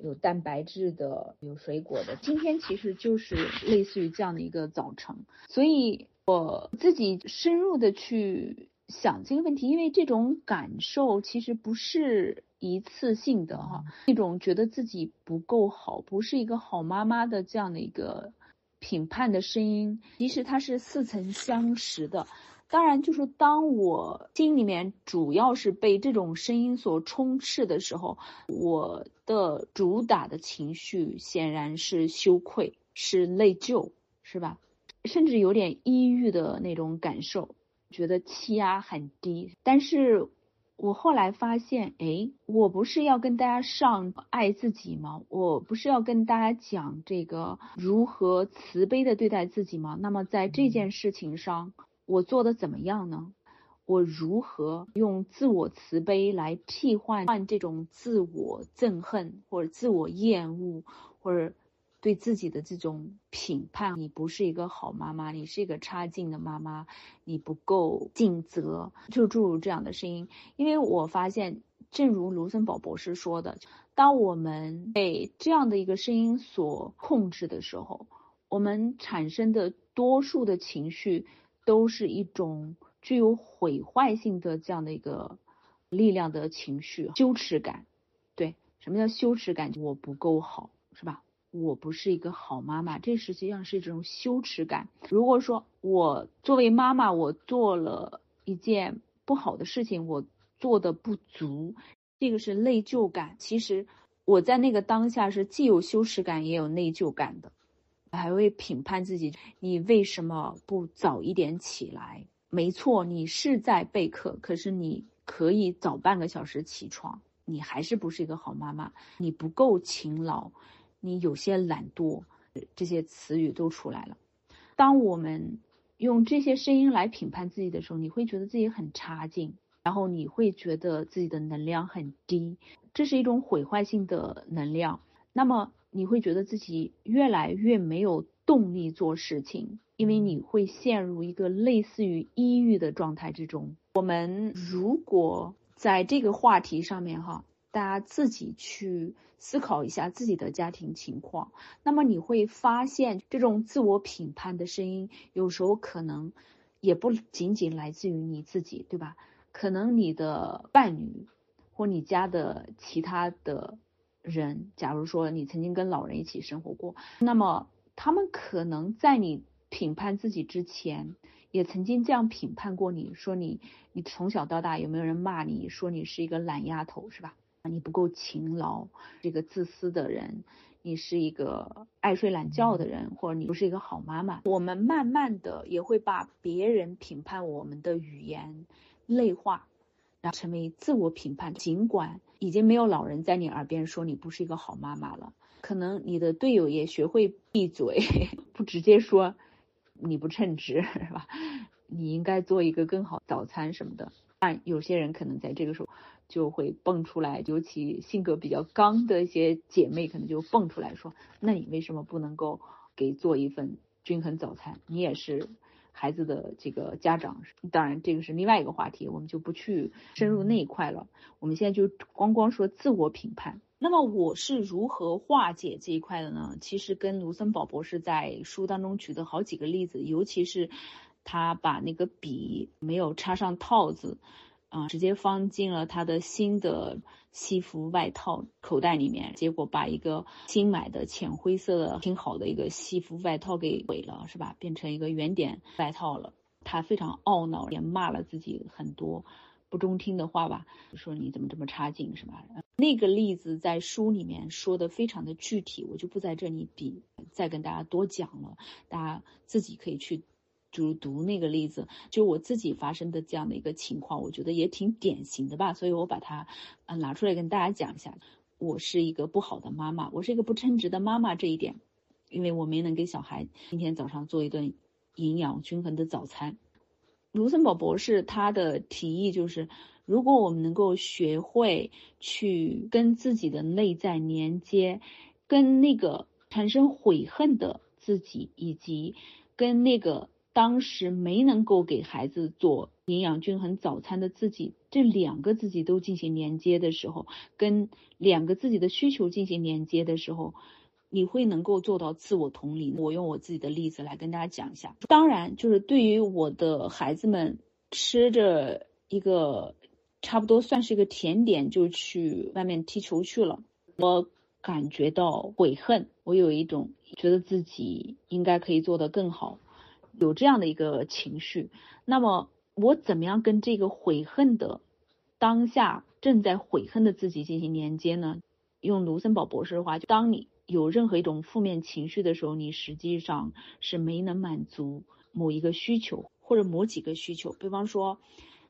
有蛋白质的、有水果的。今天其实就是类似于这样的一个早晨，所以我自己深入的去想这个问题，因为这种感受其实不是一次性的哈，那种觉得自己不够好，不是一个好妈妈的这样的一个评判的声音，其实它是似曾相识的。当然，就是当我心里面主要是被这种声音所充斥的时候，我的主打的情绪显然是羞愧，是内疚，是吧？甚至有点抑郁的那种感受，觉得气压很低。但是我后来发现，哎，我不是要跟大家上爱自己吗？我不是要跟大家讲这个如何慈悲的对待自己吗？那么在这件事情上。我做的怎么样呢？我如何用自我慈悲来替换换这种自我憎恨或者自我厌恶或者对自己的这种评判？你不是一个好妈妈，你是一个差劲的妈妈，你不够尽责，就诸如这样的声音。因为我发现，正如卢森堡博士说的，当我们被这样的一个声音所控制的时候，我们产生的多数的情绪。都是一种具有毁坏性的这样的一个力量的情绪，羞耻感。对，什么叫羞耻感？我不够好，是吧？我不是一个好妈妈，这实际上是这种羞耻感。如果说我作为妈妈，我做了一件不好的事情，我做的不足，这个是内疚感。其实我在那个当下是既有羞耻感，也有内疚感的。还会评判自己，你为什么不早一点起来？没错，你是在备课，可是你可以早半个小时起床。你还是不是一个好妈妈？你不够勤劳，你有些懒惰，这些词语都出来了。当我们用这些声音来评判自己的时候，你会觉得自己很差劲，然后你会觉得自己的能量很低，这是一种毁坏性的能量。那么。你会觉得自己越来越没有动力做事情，因为你会陷入一个类似于抑郁的状态之中。我们如果在这个话题上面哈，大家自己去思考一下自己的家庭情况，那么你会发现这种自我评判的声音有时候可能也不仅仅来自于你自己，对吧？可能你的伴侣或你家的其他的人，假如说你曾经跟老人一起生活过，那么他们可能在你评判自己之前，也曾经这样评判过你，说你你从小到大有没有人骂你说你是一个懒丫头，是吧？你不够勤劳，这个自私的人，你是一个爱睡懒觉的人，或者你不是一个好妈妈。我们慢慢的也会把别人评判我们的语言内化，然后成为自我评判。尽管已经没有老人在你耳边说你不是一个好妈妈了，可能你的队友也学会闭嘴，不直接说你不称职，是吧？你应该做一个更好早餐什么的。但有些人可能在这个时候。就会蹦出来，尤其性格比较刚的一些姐妹，可能就蹦出来说：“那你为什么不能够给做一份均衡早餐？你也是孩子的这个家长。当然，这个是另外一个话题，我们就不去深入那一块了。我们现在就光光说自我评判。那么我是如何化解这一块的呢？其实跟卢森堡博士在书当中举的好几个例子，尤其是他把那个笔没有插上套子。啊，直接放进了他的新的西服外套口袋里面，结果把一个新买的浅灰色的挺好的一个西服外套给毁了，是吧？变成一个圆点外套了。他非常懊恼，也骂了自己很多不中听的话吧，说你怎么这么差劲，是吧？那个例子在书里面说的非常的具体，我就不在这里比再跟大家多讲了，大家自己可以去。就是读那个例子，就我自己发生的这样的一个情况，我觉得也挺典型的吧，所以我把它呃拿出来跟大家讲一下。我是一个不好的妈妈，我是一个不称职的妈妈这一点，因为我没能给小孩今天早上做一顿营养均衡的早餐。卢森堡博士他的提议就是，如果我们能够学会去跟自己的内在连接，跟那个产生悔恨的自己，以及跟那个。当时没能够给孩子做营养均衡早餐的自己，这两个自己都进行连接的时候，跟两个自己的需求进行连接的时候，你会能够做到自我同理。我用我自己的例子来跟大家讲一下。当然，就是对于我的孩子们吃着一个差不多算是一个甜点，就去外面踢球去了，我感觉到悔恨，我有一种觉得自己应该可以做得更好。有这样的一个情绪，那么我怎么样跟这个悔恨的当下正在悔恨的自己进行连接呢？用卢森堡博士的话，就当你有任何一种负面情绪的时候，你实际上是没能满足某一个需求或者某几个需求。比方说，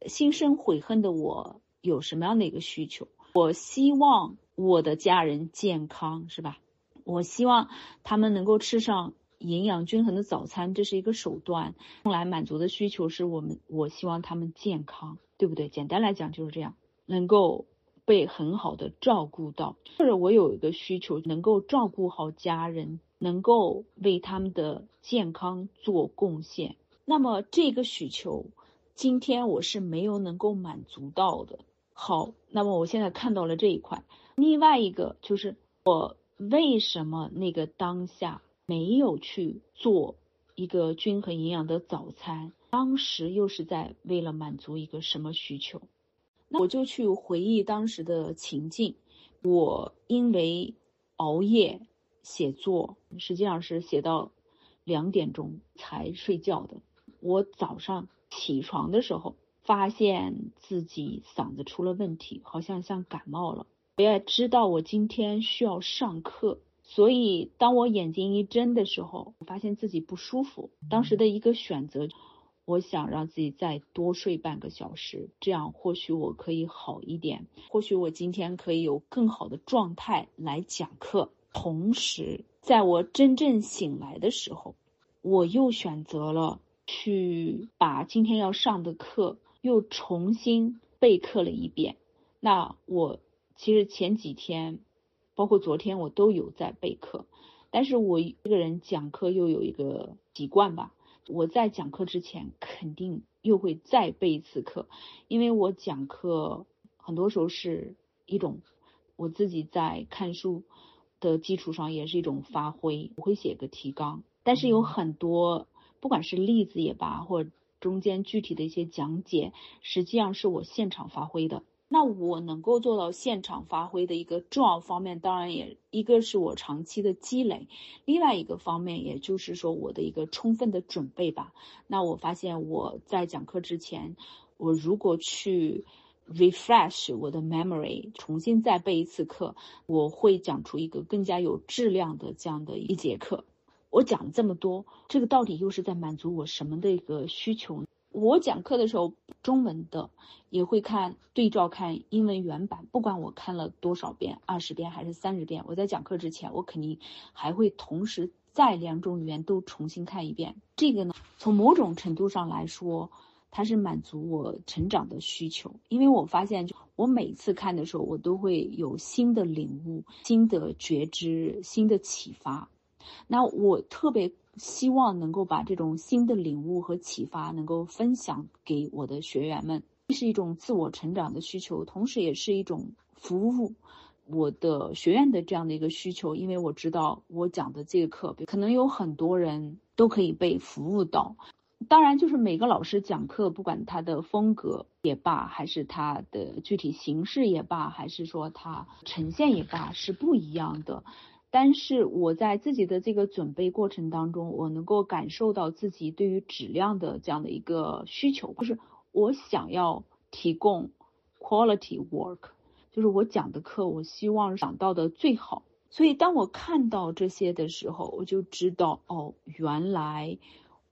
心生悔恨的我有什么样的一个需求？我希望我的家人健康，是吧？我希望他们能够吃上。营养均衡的早餐，这是一个手段，用来满足的需求是我们，我希望他们健康，对不对？简单来讲就是这样，能够被很好的照顾到，或者我有一个需求，能够照顾好家人，能够为他们的健康做贡献。那么这个需求，今天我是没有能够满足到的。好，那么我现在看到了这一块。另外一个就是我为什么那个当下。没有去做一个均衡营养的早餐，当时又是在为了满足一个什么需求？那我就去回忆当时的情境。我因为熬夜写作，实际上是写到两点钟才睡觉的。我早上起床的时候，发现自己嗓子出了问题，好像像感冒了。我也知道我今天需要上课。所以，当我眼睛一睁的时候，我发现自己不舒服。当时的一个选择，我想让自己再多睡半个小时，这样或许我可以好一点，或许我今天可以有更好的状态来讲课。同时，在我真正醒来的时候，我又选择了去把今天要上的课又重新备课了一遍。那我其实前几天。包括昨天我都有在备课，但是我一个人讲课又有一个习惯吧，我在讲课之前肯定又会再备一次课，因为我讲课很多时候是一种我自己在看书的基础上也是一种发挥，我会写个提纲，但是有很多不管是例子也罢，或者中间具体的一些讲解，实际上是我现场发挥的。那我能够做到现场发挥的一个重要方面，当然也一个是我长期的积累，另外一个方面也就是说我的一个充分的准备吧。那我发现我在讲课之前，我如果去 refresh 我的 memory，重新再背一次课，我会讲出一个更加有质量的这样的一节课。我讲了这么多，这个到底又是在满足我什么的一个需求？我讲课的时候，中文的也会看对照看英文原版，不管我看了多少遍，二十遍还是三十遍，我在讲课之前，我肯定还会同时在两种语言都重新看一遍。这个呢，从某种程度上来说，它是满足我成长的需求，因为我发现，就我每次看的时候，我都会有新的领悟、新的觉知、新的启发。那我特别。希望能够把这种新的领悟和启发能够分享给我的学员们，这是一种自我成长的需求，同时也是一种服务我的学院的这样的一个需求。因为我知道我讲的这个课可能有很多人都可以被服务到。当然，就是每个老师讲课，不管他的风格也罢，还是他的具体形式也罢，还是说他呈现也罢，是不一样的。但是我在自己的这个准备过程当中，我能够感受到自己对于质量的这样的一个需求，就是我想要提供 quality work，就是我讲的课，我希望讲到的最好。所以当我看到这些的时候，我就知道，哦，原来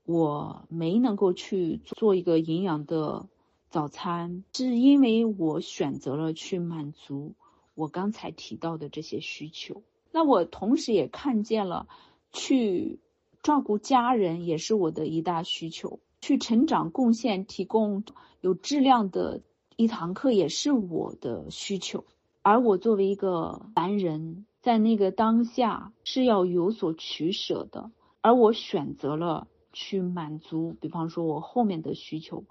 我没能够去做一个营养的早餐，是因为我选择了去满足我刚才提到的这些需求。那我同时也看见了，去照顾家人也是我的一大需求，去成长贡献提供有质量的一堂课也是我的需求。而我作为一个凡人，在那个当下是要有所取舍的，而我选择了去满足，比方说我后面的需求，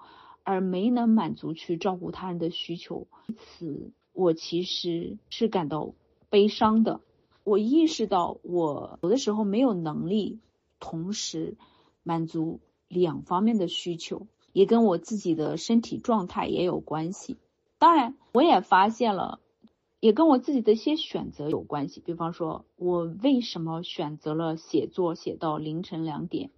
而没能满足去照顾他人的需求，因此我其实是感到悲伤的。我意识到，我有的时候没有能力同时满足两方面的需求，也跟我自己的身体状态也有关系。当然，我也发现了，也跟我自己的一些选择有关系。比方说，我为什么选择了写作写到凌晨两点，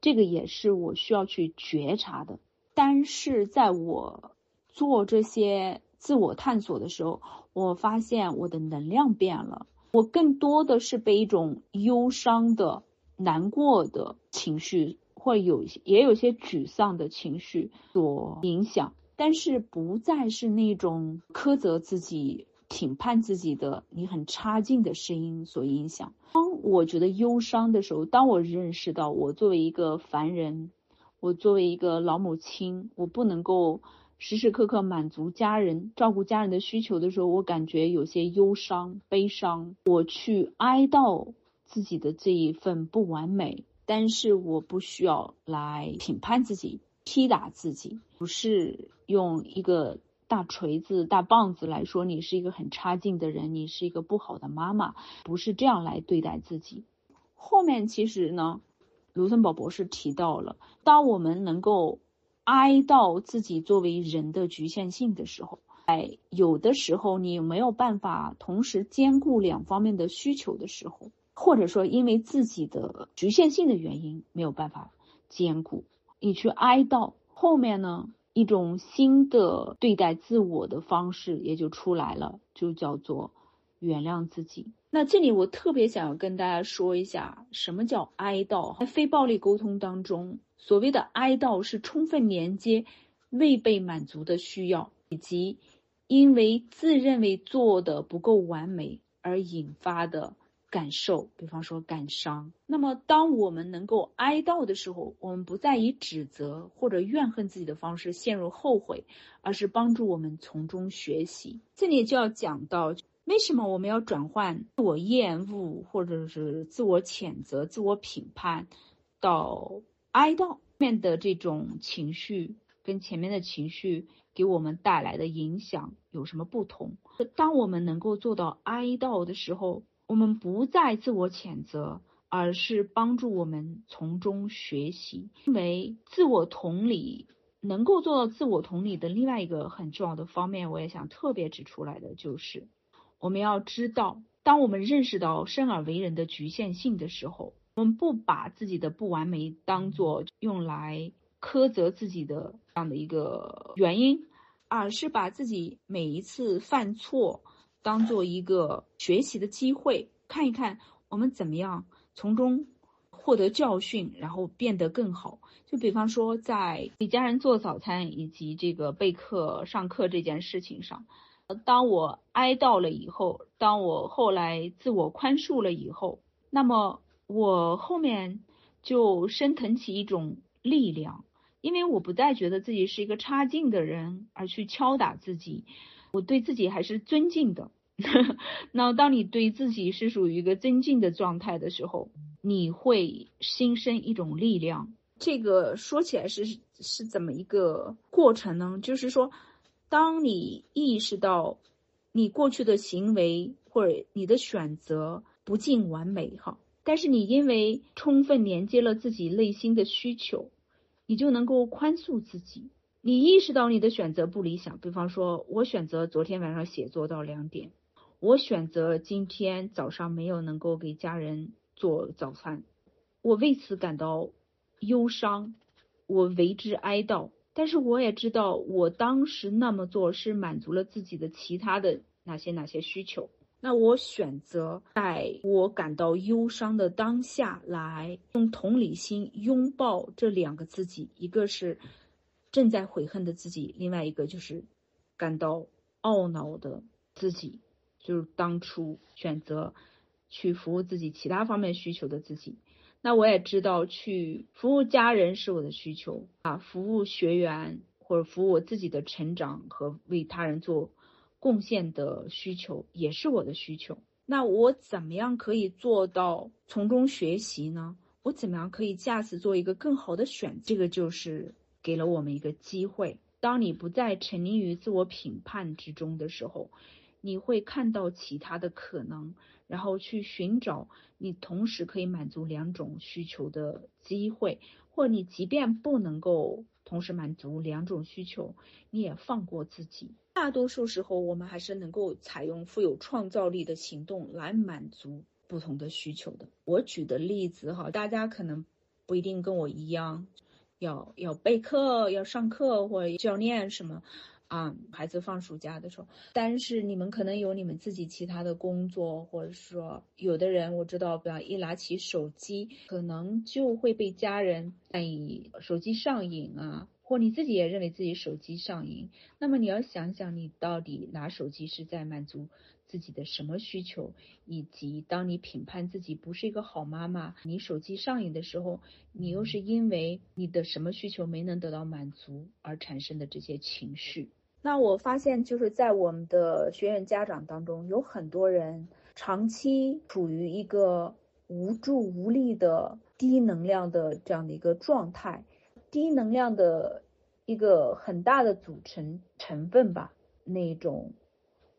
这个也是我需要去觉察的。但是，在我做这些自我探索的时候，我发现我的能量变了。我更多的是被一种忧伤的、难过的情绪，或有也有些沮丧的情绪所影响，但是不再是那种苛责自己、评判自己的你很差劲的声音所影响。当我觉得忧伤的时候，当我认识到我作为一个凡人，我作为一个老母亲，我不能够。时时刻刻满足家人、照顾家人的需求的时候，我感觉有些忧伤、悲伤。我去哀悼自己的这一份不完美，但是我不需要来评判自己、踢打自己，不是用一个大锤子、大棒子来说你是一个很差劲的人，你是一个不好的妈妈，不是这样来对待自己。后面其实呢，卢森堡博士提到了，当我们能够。哀悼自己作为人的局限性的时候，哎，有的时候你没有办法同时兼顾两方面的需求的时候，或者说因为自己的局限性的原因没有办法兼顾，你去哀悼，后面呢一种新的对待自我的方式也就出来了，就叫做原谅自己。那这里我特别想要跟大家说一下，什么叫哀悼？在非暴力沟通当中。所谓的哀悼是充分连接未被满足的需要，以及因为自认为做的不够完美而引发的感受，比方说感伤。那么，当我们能够哀悼的时候，我们不再以指责或者怨恨自己的方式陷入后悔，而是帮助我们从中学习。这里就要讲到，为什么我们要转换自我厌恶或者是自我谴责、自我评判到。哀悼面的这种情绪跟前面的情绪给我们带来的影响有什么不同？当我们能够做到哀悼的时候，我们不再自我谴责，而是帮助我们从中学习。因为自我同理能够做到自我同理的另外一个很重要的方面，我也想特别指出来的就是，我们要知道，当我们认识到生而为人的局限性的时候，我们不把自己的不完美当做用来苛责自己的这样的一个原因，而是把自己每一次犯错当做一个学习的机会，看一看我们怎么样。从中获得教训，然后变得更好。就比方说，在给家人做早餐以及这个备课上课这件事情上，当我哀悼了以后，当我后来自我宽恕了以后，那么我后面就升腾起一种力量，因为我不再觉得自己是一个差劲的人，而去敲打自己，我对自己还是尊敬的。那当你对自己是属于一个尊敬的状态的时候，你会心生一种力量。这个说起来是是怎么一个过程呢？就是说，当你意识到你过去的行为或者你的选择不尽完美哈，但是你因为充分连接了自己内心的需求，你就能够宽恕自己。你意识到你的选择不理想，比方说我选择昨天晚上写作到两点。我选择今天早上没有能够给家人做早餐，我为此感到忧伤，我为之哀悼。但是我也知道，我当时那么做是满足了自己的其他的哪些哪些需求。那我选择在我感到忧伤的当下，来用同理心拥抱这两个自己，一个是正在悔恨的自己，另外一个就是感到懊恼的自己。就是当初选择去服务自己其他方面需求的自己，那我也知道去服务家人是我的需求啊，服务学员或者服务我自己的成长和为他人做贡献的需求也是我的需求。那我怎么样可以做到从中学习呢？我怎么样可以下次做一个更好的选？这个就是给了我们一个机会。当你不再沉溺于自我评判之中的时候。你会看到其他的可能，然后去寻找你同时可以满足两种需求的机会，或你即便不能够同时满足两种需求，你也放过自己。大多数时候，我们还是能够采用富有创造力的行动来满足不同的需求的。我举的例子哈，大家可能不一定跟我一样，要要备课、要上课或者教练什么。啊，孩子放暑假的时候，但是你们可能有你们自己其他的工作，或者说有的人我知道，比方一拿起手机，可能就会被家人难以手机上瘾啊，或你自己也认为自己手机上瘾，那么你要想想，你到底拿手机是在满足自己的什么需求，以及当你评判自己不是一个好妈妈，你手机上瘾的时候，你又是因为你的什么需求没能得到满足而产生的这些情绪。那我发现，就是在我们的学员家长当中，有很多人长期处于一个无助无力的低能量的这样的一个状态。低能量的一个很大的组成成分吧，那种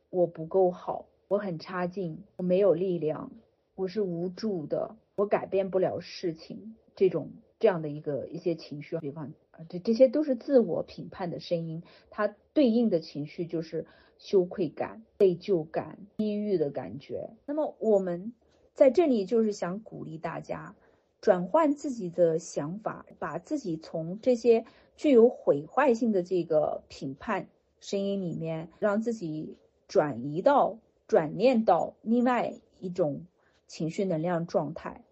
我不够好，我很差劲，我没有力量，我是无助的，我改变不了事情，这种这样的一个一些情绪，比方。这这些都是自我评判的声音，它对应的情绪就是羞愧感、内疚感、抑郁的感觉。那么我们在这里就是想鼓励大家转换自己的想法，把自己从这些具有毁坏性的这个评判声音里面，让自己转移到、转念到另外一种情绪能量状态。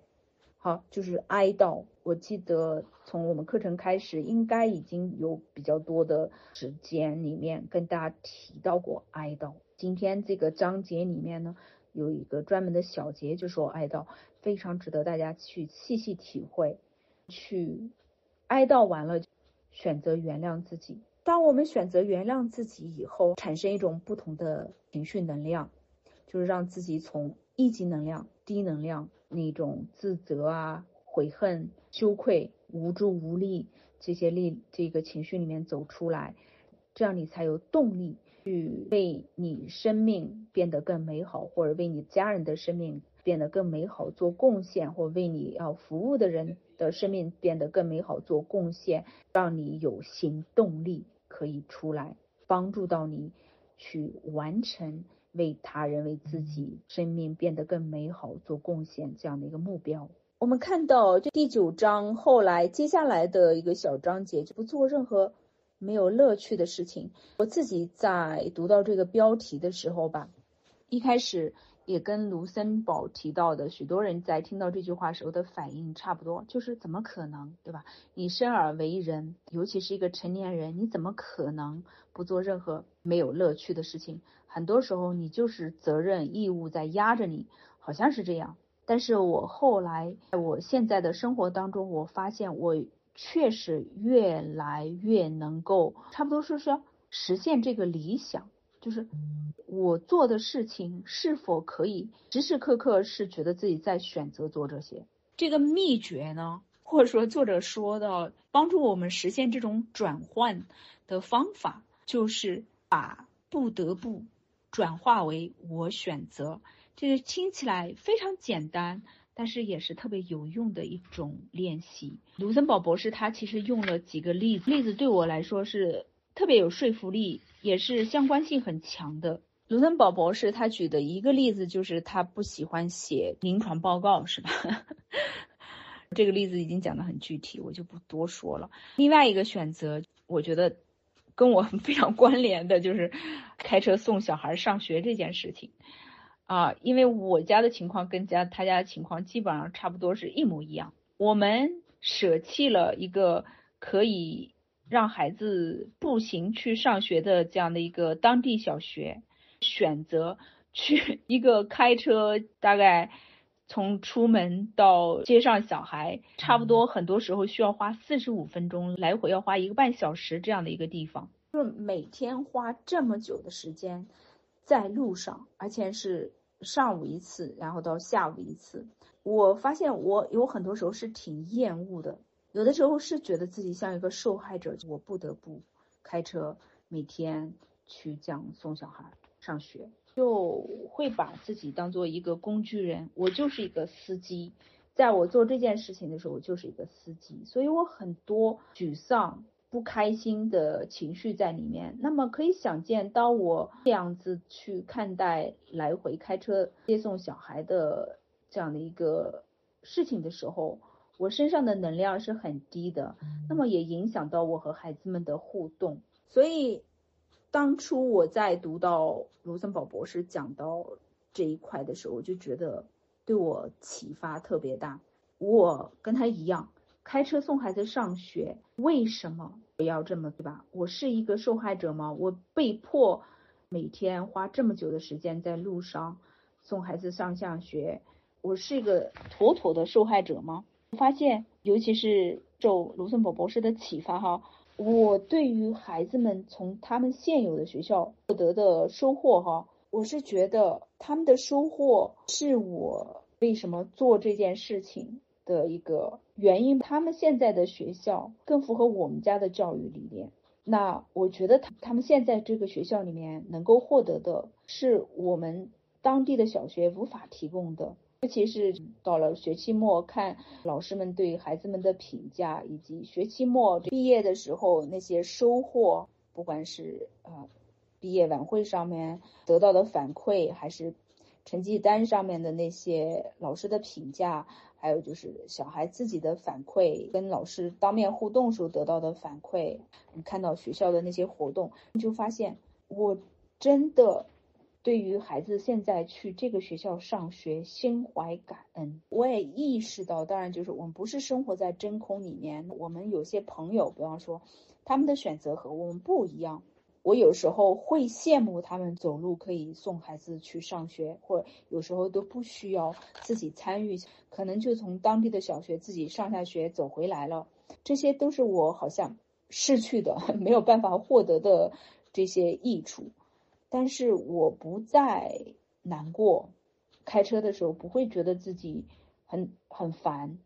好，就是哀悼。我记得从我们课程开始，应该已经有比较多的时间里面跟大家提到过哀悼。今天这个章节里面呢，有一个专门的小节，就说哀悼，非常值得大家去细细体会。去哀悼完了，选择原谅自己。当我们选择原谅自己以后，产生一种不同的情绪能量，就是让自己从一级能量、低能量。那种自责啊、悔恨、羞愧、无助无力这些力这个情绪里面走出来，这样你才有动力去为你生命变得更美好，或者为你家人的生命变得更美好做贡献，或为你要服务的人的生命变得更美好做贡献，让你有行动力可以出来帮助到你去完成为他人为自己生命变得更美好做贡献这样的一个目标。我们看到这第九章后来接下来的一个小章节，就不做任何。没有乐趣的事情。我自己在读到这个标题的时候吧，一开始也跟卢森堡提到的许多人在听到这句话时候的反应差不多，就是怎么可能，对吧？你生而为人，尤其是一个成年人，你怎么可能不做任何没有乐趣的事情？很多时候你就是责任义务在压着你，好像是这样。但是我后来我现在的生活当中，我发现我。确实越来越能够，差不多说是实现这个理想，就是我做的事情是否可以时时刻刻是觉得自己在选择做这些。这个秘诀呢，或者说作者说的帮助我们实现这种转换的方法，就是把不得不转化为我选择。这个听起来非常简单。但是也是特别有用的一种练习。卢森堡博士他其实用了几个例子，例子对我来说是特别有说服力，也是相关性很强的。卢森堡博士他举的一个例子就是他不喜欢写临床报告，是吧？这个例子已经讲得很具体，我就不多说了。另外一个选择，我觉得跟我 非常关联的就是开车送小孩上学这件事情。啊，因为我家的情况跟家他家的情况基本上差不多是一模一样。我们舍弃了一个可以让孩子步行去上学的这样的一个当地小学，选择去 一个开车大概从出门到接上小孩，差不多很多时候需要花四十五分钟，来回要花一个半小时这样的一个地方，就每天花这么久的时间在路上，而且是。上午一次，然后到下午一次，我发现我有很多时候是挺厌恶的，有的时候是觉得自己像一个受害者，我不得不开车每天去这样送小孩上学，就会把自己当做一个工具人，我就是一个司机，在我做这件事情的时候，我就是一个司机，所以我很多沮丧。不开心的情绪在里面，那么可以想见，当我这样子去看待来回开车接送小孩的这样的一个事情的时候，我身上的能量是很低的，那么也影响到我和孩子们的互动。所以，当初我在读到卢森堡博士讲到这一块的时候，我就觉得对我启发特别大。我跟他一样。开车送孩子上学，为什么我要这么对吧？我是一个受害者吗？我被迫每天花这么久的时间在路上送孩子上下学，我是一个妥妥的受害者吗？我发现，尤其是受卢森堡博士的启发哈，我对于孩子们从他们现有的学校获得的收获哈，我是觉得他们的收获是我为什么做这件事情。的一个原因，他们现在的学校更符合我们家的教育理念。那我觉得他他们现在这个学校里面能够获得的是我们当地的小学无法提供的，尤其是到了学期末，看老师们对孩子们的评价，以及学期末毕业的时候那些收获，不管是呃毕业晚会上面得到的反馈，还是成绩单上面的那些老师的评价。还有就是小孩自己的反馈，跟老师当面互动时候得到的反馈，你看到学校的那些活动，你就发现我真的对于孩子现在去这个学校上学心怀感恩。我也意识到，当然就是我们不是生活在真空里面，我们有些朋友，比方说他们的选择和我们不一样。我有时候会羡慕他们走路可以送孩子去上学，或有时候都不需要自己参与，可能就从当地的小学自己上下学走回来了。这些都是我好像失去的，没有办法获得的这些益处。但是我不再难过，开车的时候不会觉得自己很很烦，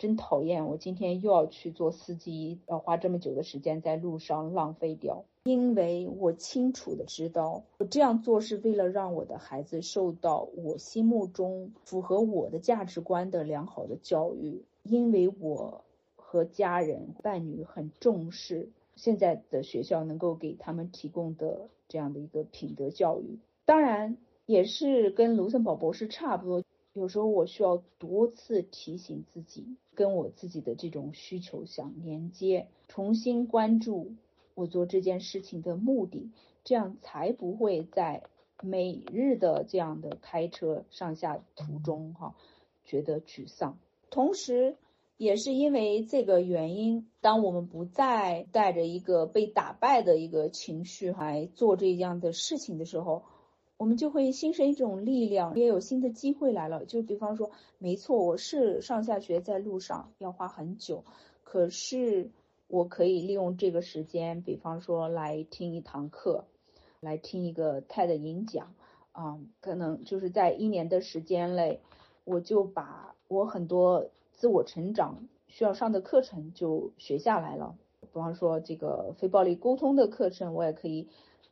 真讨厌，我今天又要去做司机，要花这么久的时间在路上浪费掉。因为我清楚的知道，我这样做是为了让我的孩子受到我心目中符合我的价值观的良好的教育。因为我和家人、伴侣很重视现在的学校能够给他们提供的这样的一个品德教育。当然，也是跟卢森堡博士差不多。有时候我需要多次提醒自己，跟我自己的这种需求相连接，重新关注我做这件事情的目的，这样才不会在每日的这样的开车上下途中哈觉得沮丧。同时，也是因为这个原因，当我们不再带着一个被打败的一个情绪来做这样的事情的时候。我们就会心生一种力量，也有新的机会来了。就比方说，没错，我是上下学在路上要花很久，可是我可以利用这个时间，比方说来听一堂课，来听一个 TED 演讲，啊，可能就是在一年的时间内，我就把我很多自我成长需要上的课程就学下来了。比方说这个非暴力沟通的课程，我也可以。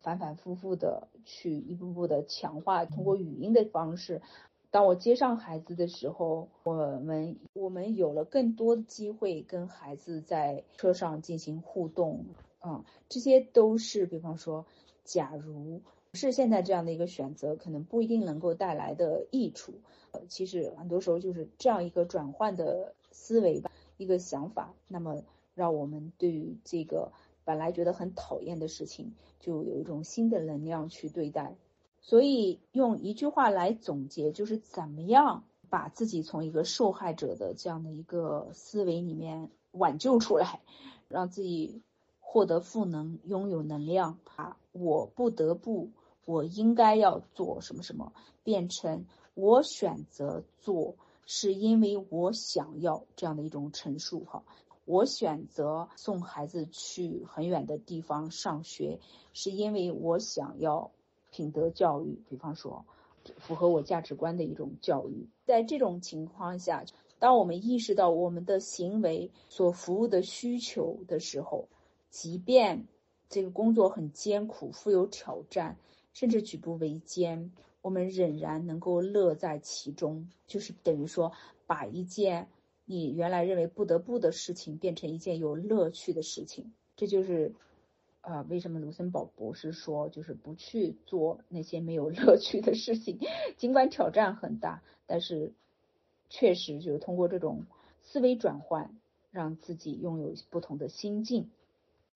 反反复复的去一步步的强化，通过语音的方式。当我接上孩子的时候，我们我们有了更多的机会跟孩子在车上进行互动，啊，这些都是比方说，假如是现在这样的一个选择，可能不一定能够带来的益处。呃，其实很多时候就是这样一个转换的思维吧，一个想法，那么让我们对于这个。本来觉得很讨厌的事情，就有一种新的能量去对待。所以用一句话来总结，就是怎么样把自己从一个受害者的这样的一个思维里面挽救出来，让自己获得赋能，拥有能量。把我不得不，我应该要做什么什么，变成我选择做，是因为我想要这样的一种陈述。哈。我选择送孩子去很远的地方上学，是因为我想要品德教育，比方说符合我价值观的一种教育。在这种情况下，当我们意识到我们的行为所服务的需求的时候，即便这个工作很艰苦、富有挑战，甚至举步维艰，我们仍然能够乐在其中，就是等于说把一件。你原来认为不得不的事情，变成一件有乐趣的事情，这就是，呃，为什么卢森堡博士说，就是不去做那些没有乐趣的事情，尽管挑战很大，但是确实就是通过这种思维转换，让自己拥有不同的心境。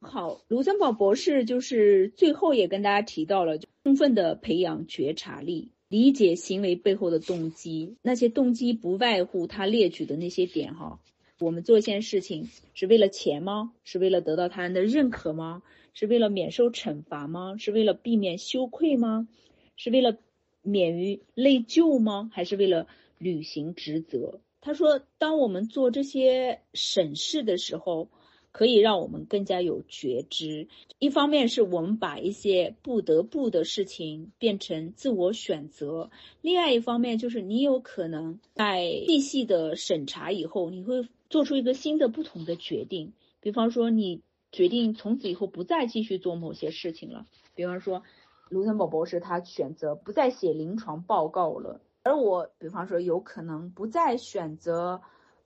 好，卢森堡博士就是最后也跟大家提到了，充分的培养觉察力。理解行为背后的动机，那些动机不外乎他列举的那些点哈。我们做一件事情是为了钱吗？是为了得到他人的认可吗？是为了免受惩罚吗？是为了避免羞愧吗？是为了免于内疚吗？还是为了履行职责？他说，当我们做这些审视的时候。可以让我们更加有觉知。一方面是我们把一些不得不的事情变成自我选择；另外一方面就是你有可能在细细的审查以后，你会做出一个新的不同的决定。比方说，你决定从此以后不再继续做某些事情了。比方说，卢森堡博士他选择不再写临床报告了，而我比方说有可能不再选择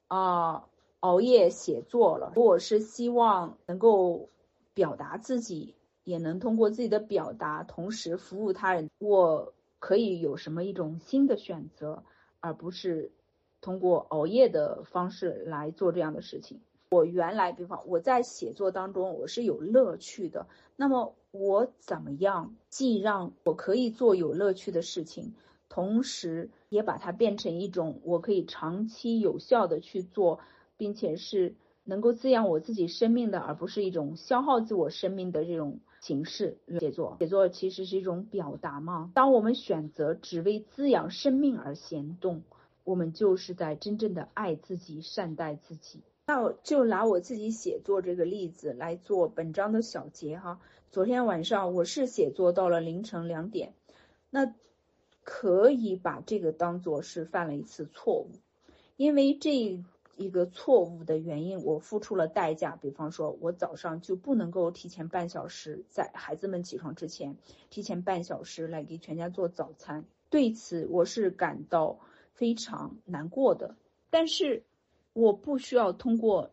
啊。熬夜写作了。我是希望能够表达自己，也能通过自己的表达，同时服务他人。我可以有什么一种新的选择，而不是通过熬夜的方式来做这样的事情。我原来，比方我在写作当中我是有乐趣的，那么我怎么样既让我可以做有乐趣的事情，同时也把它变成一种我可以长期有效的去做。并且是能够滋养我自己生命的，而不是一种消耗自我生命的这种形式。写作，写作其实是一种表达嘛。当我们选择只为滋养生命而行动，我们就是在真正的爱自己、善待自己。那就拿我自己写作这个例子来做本章的小结哈。昨天晚上我是写作到了凌晨两点，那可以把这个当做是犯了一次错误，因为这。一个错误的原因，我付出了代价。比方说，我早上就不能够提前半小时，在孩子们起床之前，提前半小时来给全家做早餐。对此，我是感到非常难过的。但是，我不需要通过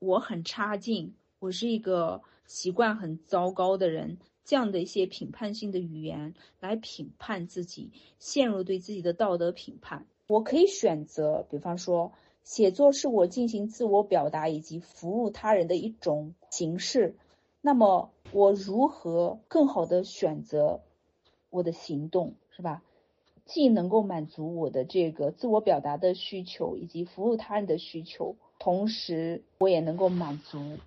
我很差劲，我是一个习惯很糟糕的人这样的一些评判性的语言来评判自己，陷入对自己的道德评判。我可以选择，比方说。写作是我进行自我表达以及服务他人的一种形式。那么，我如何更好的选择我的行动，是吧？既能够满足我的这个自我表达的需求以及服务他人的需求，同时我也能够满足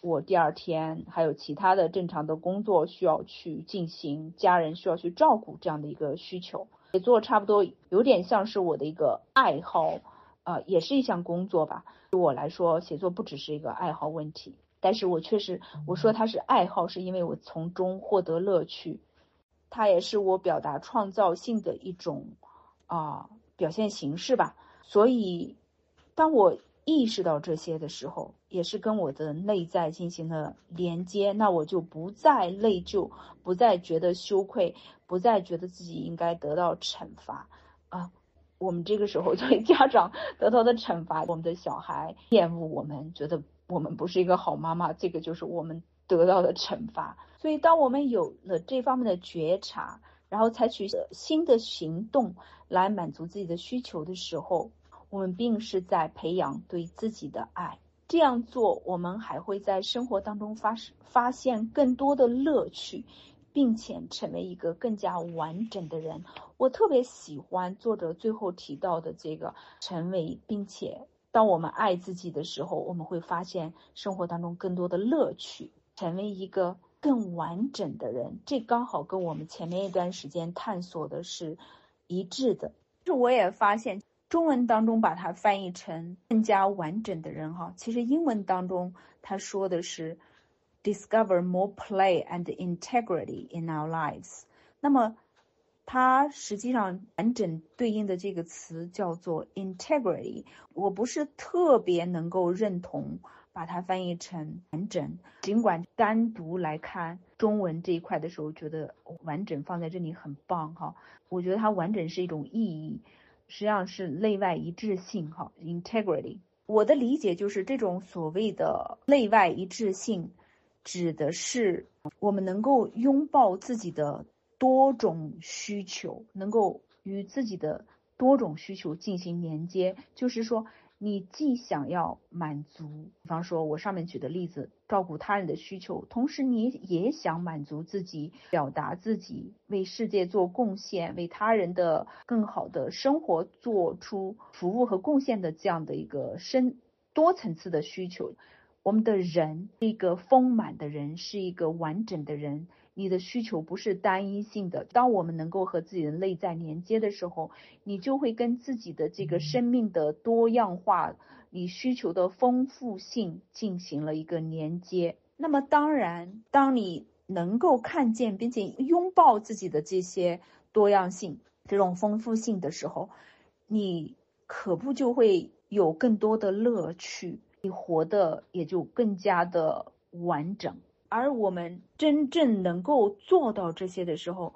我第二天还有其他的正常的工作需要去进行，家人需要去照顾这样的一个需求。写作差不多有点像是我的一个爱好。呃，也是一项工作吧。对我来说，写作不只是一个爱好问题，但是我确实，我说它是爱好，是因为我从中获得乐趣。它也是我表达创造性的一种啊表现形式吧。所以，当我意识到这些的时候，也是跟我的内在进行了连接，那我就不再内疚，不再觉得羞愧，不再觉得自己应该得到惩罚。我们这个时候作为家长得到的惩罚，我们的小孩厌恶我们，觉得我们不是一个好妈妈，这个就是我们得到的惩罚。所以，当我们有了这方面的觉察，然后采取新的行动来满足自己的需求的时候，我们并是在培养对自己的爱。这样做，我们还会在生活当中发发现更多的乐趣。并且成为一个更加完整的人。我特别喜欢作者最后提到的这个成为，并且当我们爱自己的时候，我们会发现生活当中更多的乐趣，成为一个更完整的人。这刚好跟我们前面一段时间探索的是一致的。是我也发现中文当中把它翻译成更加完整的人哈，其实英文当中他说的是。Discover more play and integrity in our lives。那么，它实际上完整对应的这个词叫做 integrity。我不是特别能够认同把它翻译成完整，尽管单独来看中文这一块的时候，觉得完整放在这里很棒哈。我觉得它完整是一种意义，实际上是内外一致性哈。integrity，我的理解就是这种所谓的内外一致性。指的是我们能够拥抱自己的多种需求，能够与自己的多种需求进行连接。就是说，你既想要满足，比方说我上面举的例子，照顾他人的需求，同时你也想满足自己，表达自己，为世界做贡献，为他人的更好的生活做出服务和贡献的这样的一个深多层次的需求。我们的人是一个丰满的人，是一个完整的人。你的需求不是单一性的。当我们能够和自己的内在连接的时候，你就会跟自己的这个生命的多样化、你需求的丰富性进行了一个连接。那么，当然，当你能够看见并且拥抱自己的这些多样性、这种丰富性的时候，你可不就会有更多的乐趣。你活的也就更加的完整，而我们真正能够做到这些的时候，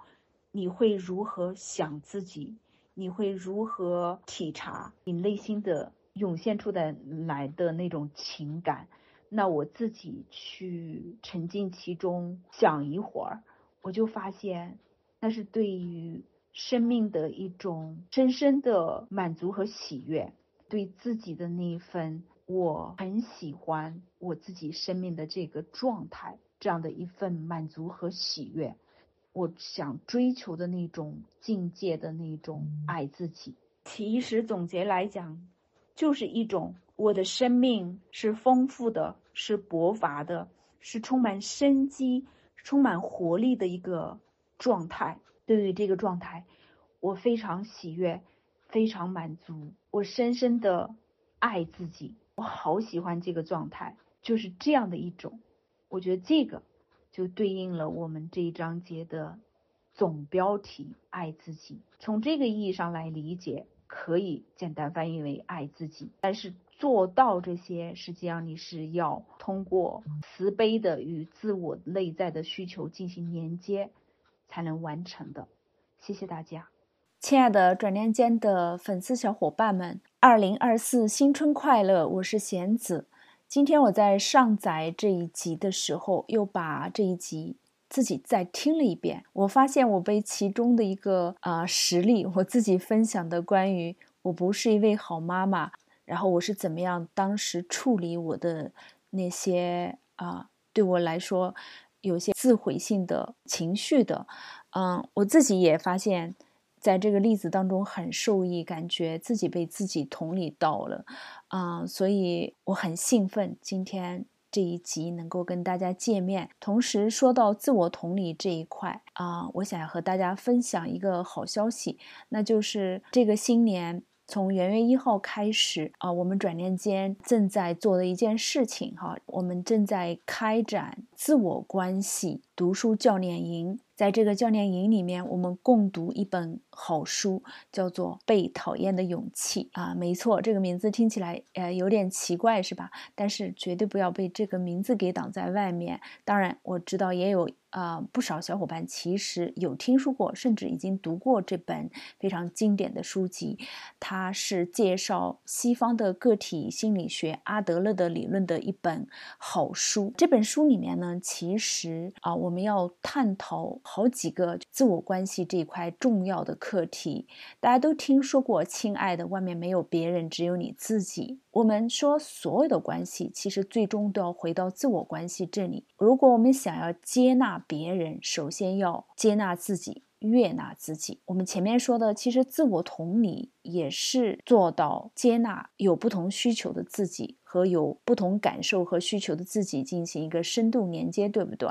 你会如何想自己？你会如何体察你内心的涌现出的来的那种情感？那我自己去沉浸其中想一会儿，我就发现那是对于生命的一种深深的满足和喜悦，对自己的那一份。我很喜欢我自己生命的这个状态，这样的一份满足和喜悦，我想追求的那种境界的那种爱自己。其实总结来讲，就是一种我的生命是丰富的，是勃发的，是充满生机、充满活力的一个状态。对于这个状态，我非常喜悦，非常满足，我深深的爱自己。我好喜欢这个状态，就是这样的一种。我觉得这个就对应了我们这一章节的总标题“爱自己”。从这个意义上来理解，可以简单翻译为爱自己。但是做到这些，实际上你是要通过慈悲的与自我内在的需求进行连接，才能完成的。谢谢大家，亲爱的转念间的粉丝小伙伴们，二零二四新春快乐！我是贤子。今天我在上载这一集的时候，又把这一集自己再听了一遍。我发现我被其中的一个啊实例，我自己分享的关于我不是一位好妈妈，然后我是怎么样当时处理我的那些啊对我来说有些自毁性的情绪的，嗯，我自己也发现。在这个例子当中很受益，感觉自己被自己同理到了，啊，所以我很兴奋，今天这一集能够跟大家见面。同时说到自我同理这一块啊，我想和大家分享一个好消息，那就是这个新年从元月一号开始啊，我们转念间正在做的一件事情哈，我们正在开展自我关系读书教练营。在这个教练营里面，我们共读一本好书，叫做《被讨厌的勇气》啊，没错，这个名字听起来呃有点奇怪，是吧？但是绝对不要被这个名字给挡在外面。当然，我知道也有。啊，不少小伙伴其实有听说过，甚至已经读过这本非常经典的书籍。它是介绍西方的个体心理学阿德勒的理论的一本好书。这本书里面呢，其实啊，我们要探讨好几个自我关系这一块重要的课题。大家都听说过，亲爱的，外面没有别人，只有你自己。我们说，所有的关系其实最终都要回到自我关系这里。如果我们想要接纳别人，首先要接纳自己，悦纳自己。我们前面说的，其实自我同理也是做到接纳有不同需求的自己和有不同感受和需求的自己进行一个深度连接，对不对？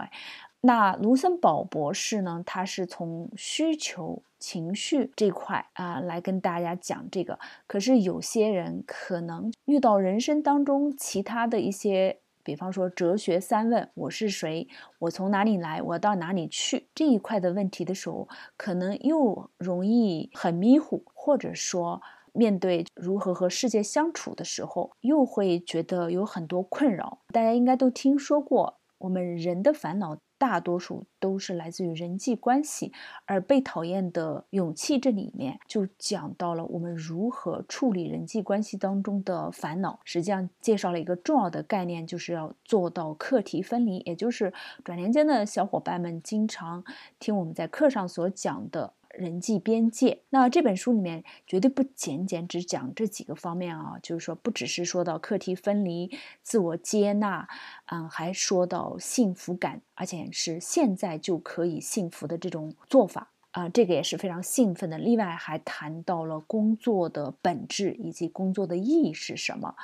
那卢森堡博士呢？他是从需求、情绪这块啊来跟大家讲这个。可是有些人可能遇到人生当中其他的一些，比方说哲学三问：我是谁？我从哪里来？我到哪里去？这一块的问题的时候，可能又容易很迷糊，或者说面对如何和世界相处的时候，又会觉得有很多困扰。大家应该都听说过，我们人的烦恼。大多数都是来自于人际关系，而被讨厌的勇气这里面就讲到了我们如何处理人际关系当中的烦恼。实际上介绍了一个重要的概念，就是要做到课题分离，也就是转年间的小伙伴们经常听我们在课上所讲的。人际边界，那这本书里面绝对不简简只讲这几个方面啊，就是说不只是说到课题分离、自我接纳，嗯，还说到幸福感，而且是现在就可以幸福的这种做法啊，这个也是非常兴奋的。另外还谈到了工作的本质以及工作的意义是什么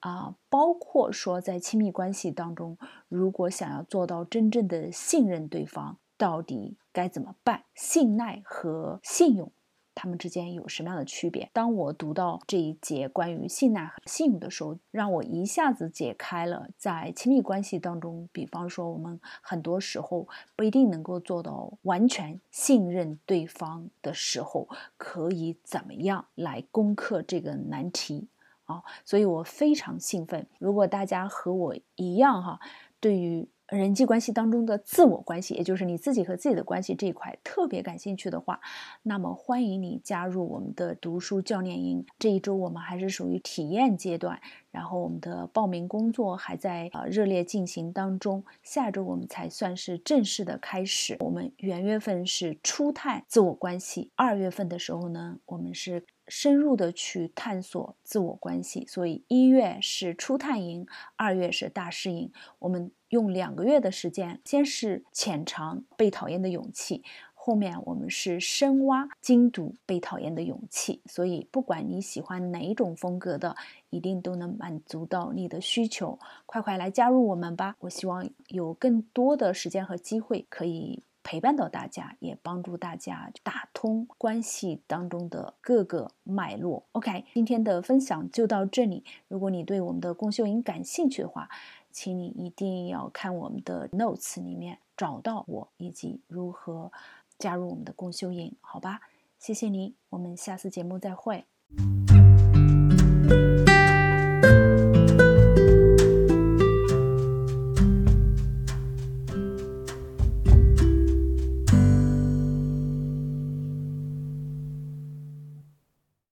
啊，包括说在亲密关系当中，如果想要做到真正的信任对方。到底该怎么办？信赖和信用，他们之间有什么样的区别？当我读到这一节关于信赖和信用的时候，让我一下子解开了在亲密关系当中，比方说我们很多时候不一定能够做到完全信任对方的时候，可以怎么样来攻克这个难题啊？所以我非常兴奋。如果大家和我一样哈，对于人际关系当中的自我关系，也就是你自己和自己的关系这一块特别感兴趣的话，那么欢迎你加入我们的读书教练营。这一周我们还是属于体验阶段，然后我们的报名工作还在呃热烈进行当中。下周我们才算是正式的开始。我们元月份是初探自我关系，二月份的时候呢，我们是。深入的去探索自我关系，所以一月是初探营，二月是大师营。我们用两个月的时间，先是浅尝被讨厌的勇气，后面我们是深挖精读被讨厌的勇气。所以不管你喜欢哪一种风格的，一定都能满足到你的需求。快快来加入我们吧！我希望有更多的时间和机会可以。陪伴到大家，也帮助大家打通关系当中的各个脉络。OK，今天的分享就到这里。如果你对我们的共修营感兴趣的话，请你一定要看我们的 notes 里面找到我以及如何加入我们的共修营，好吧？谢谢你，我们下次节目再会。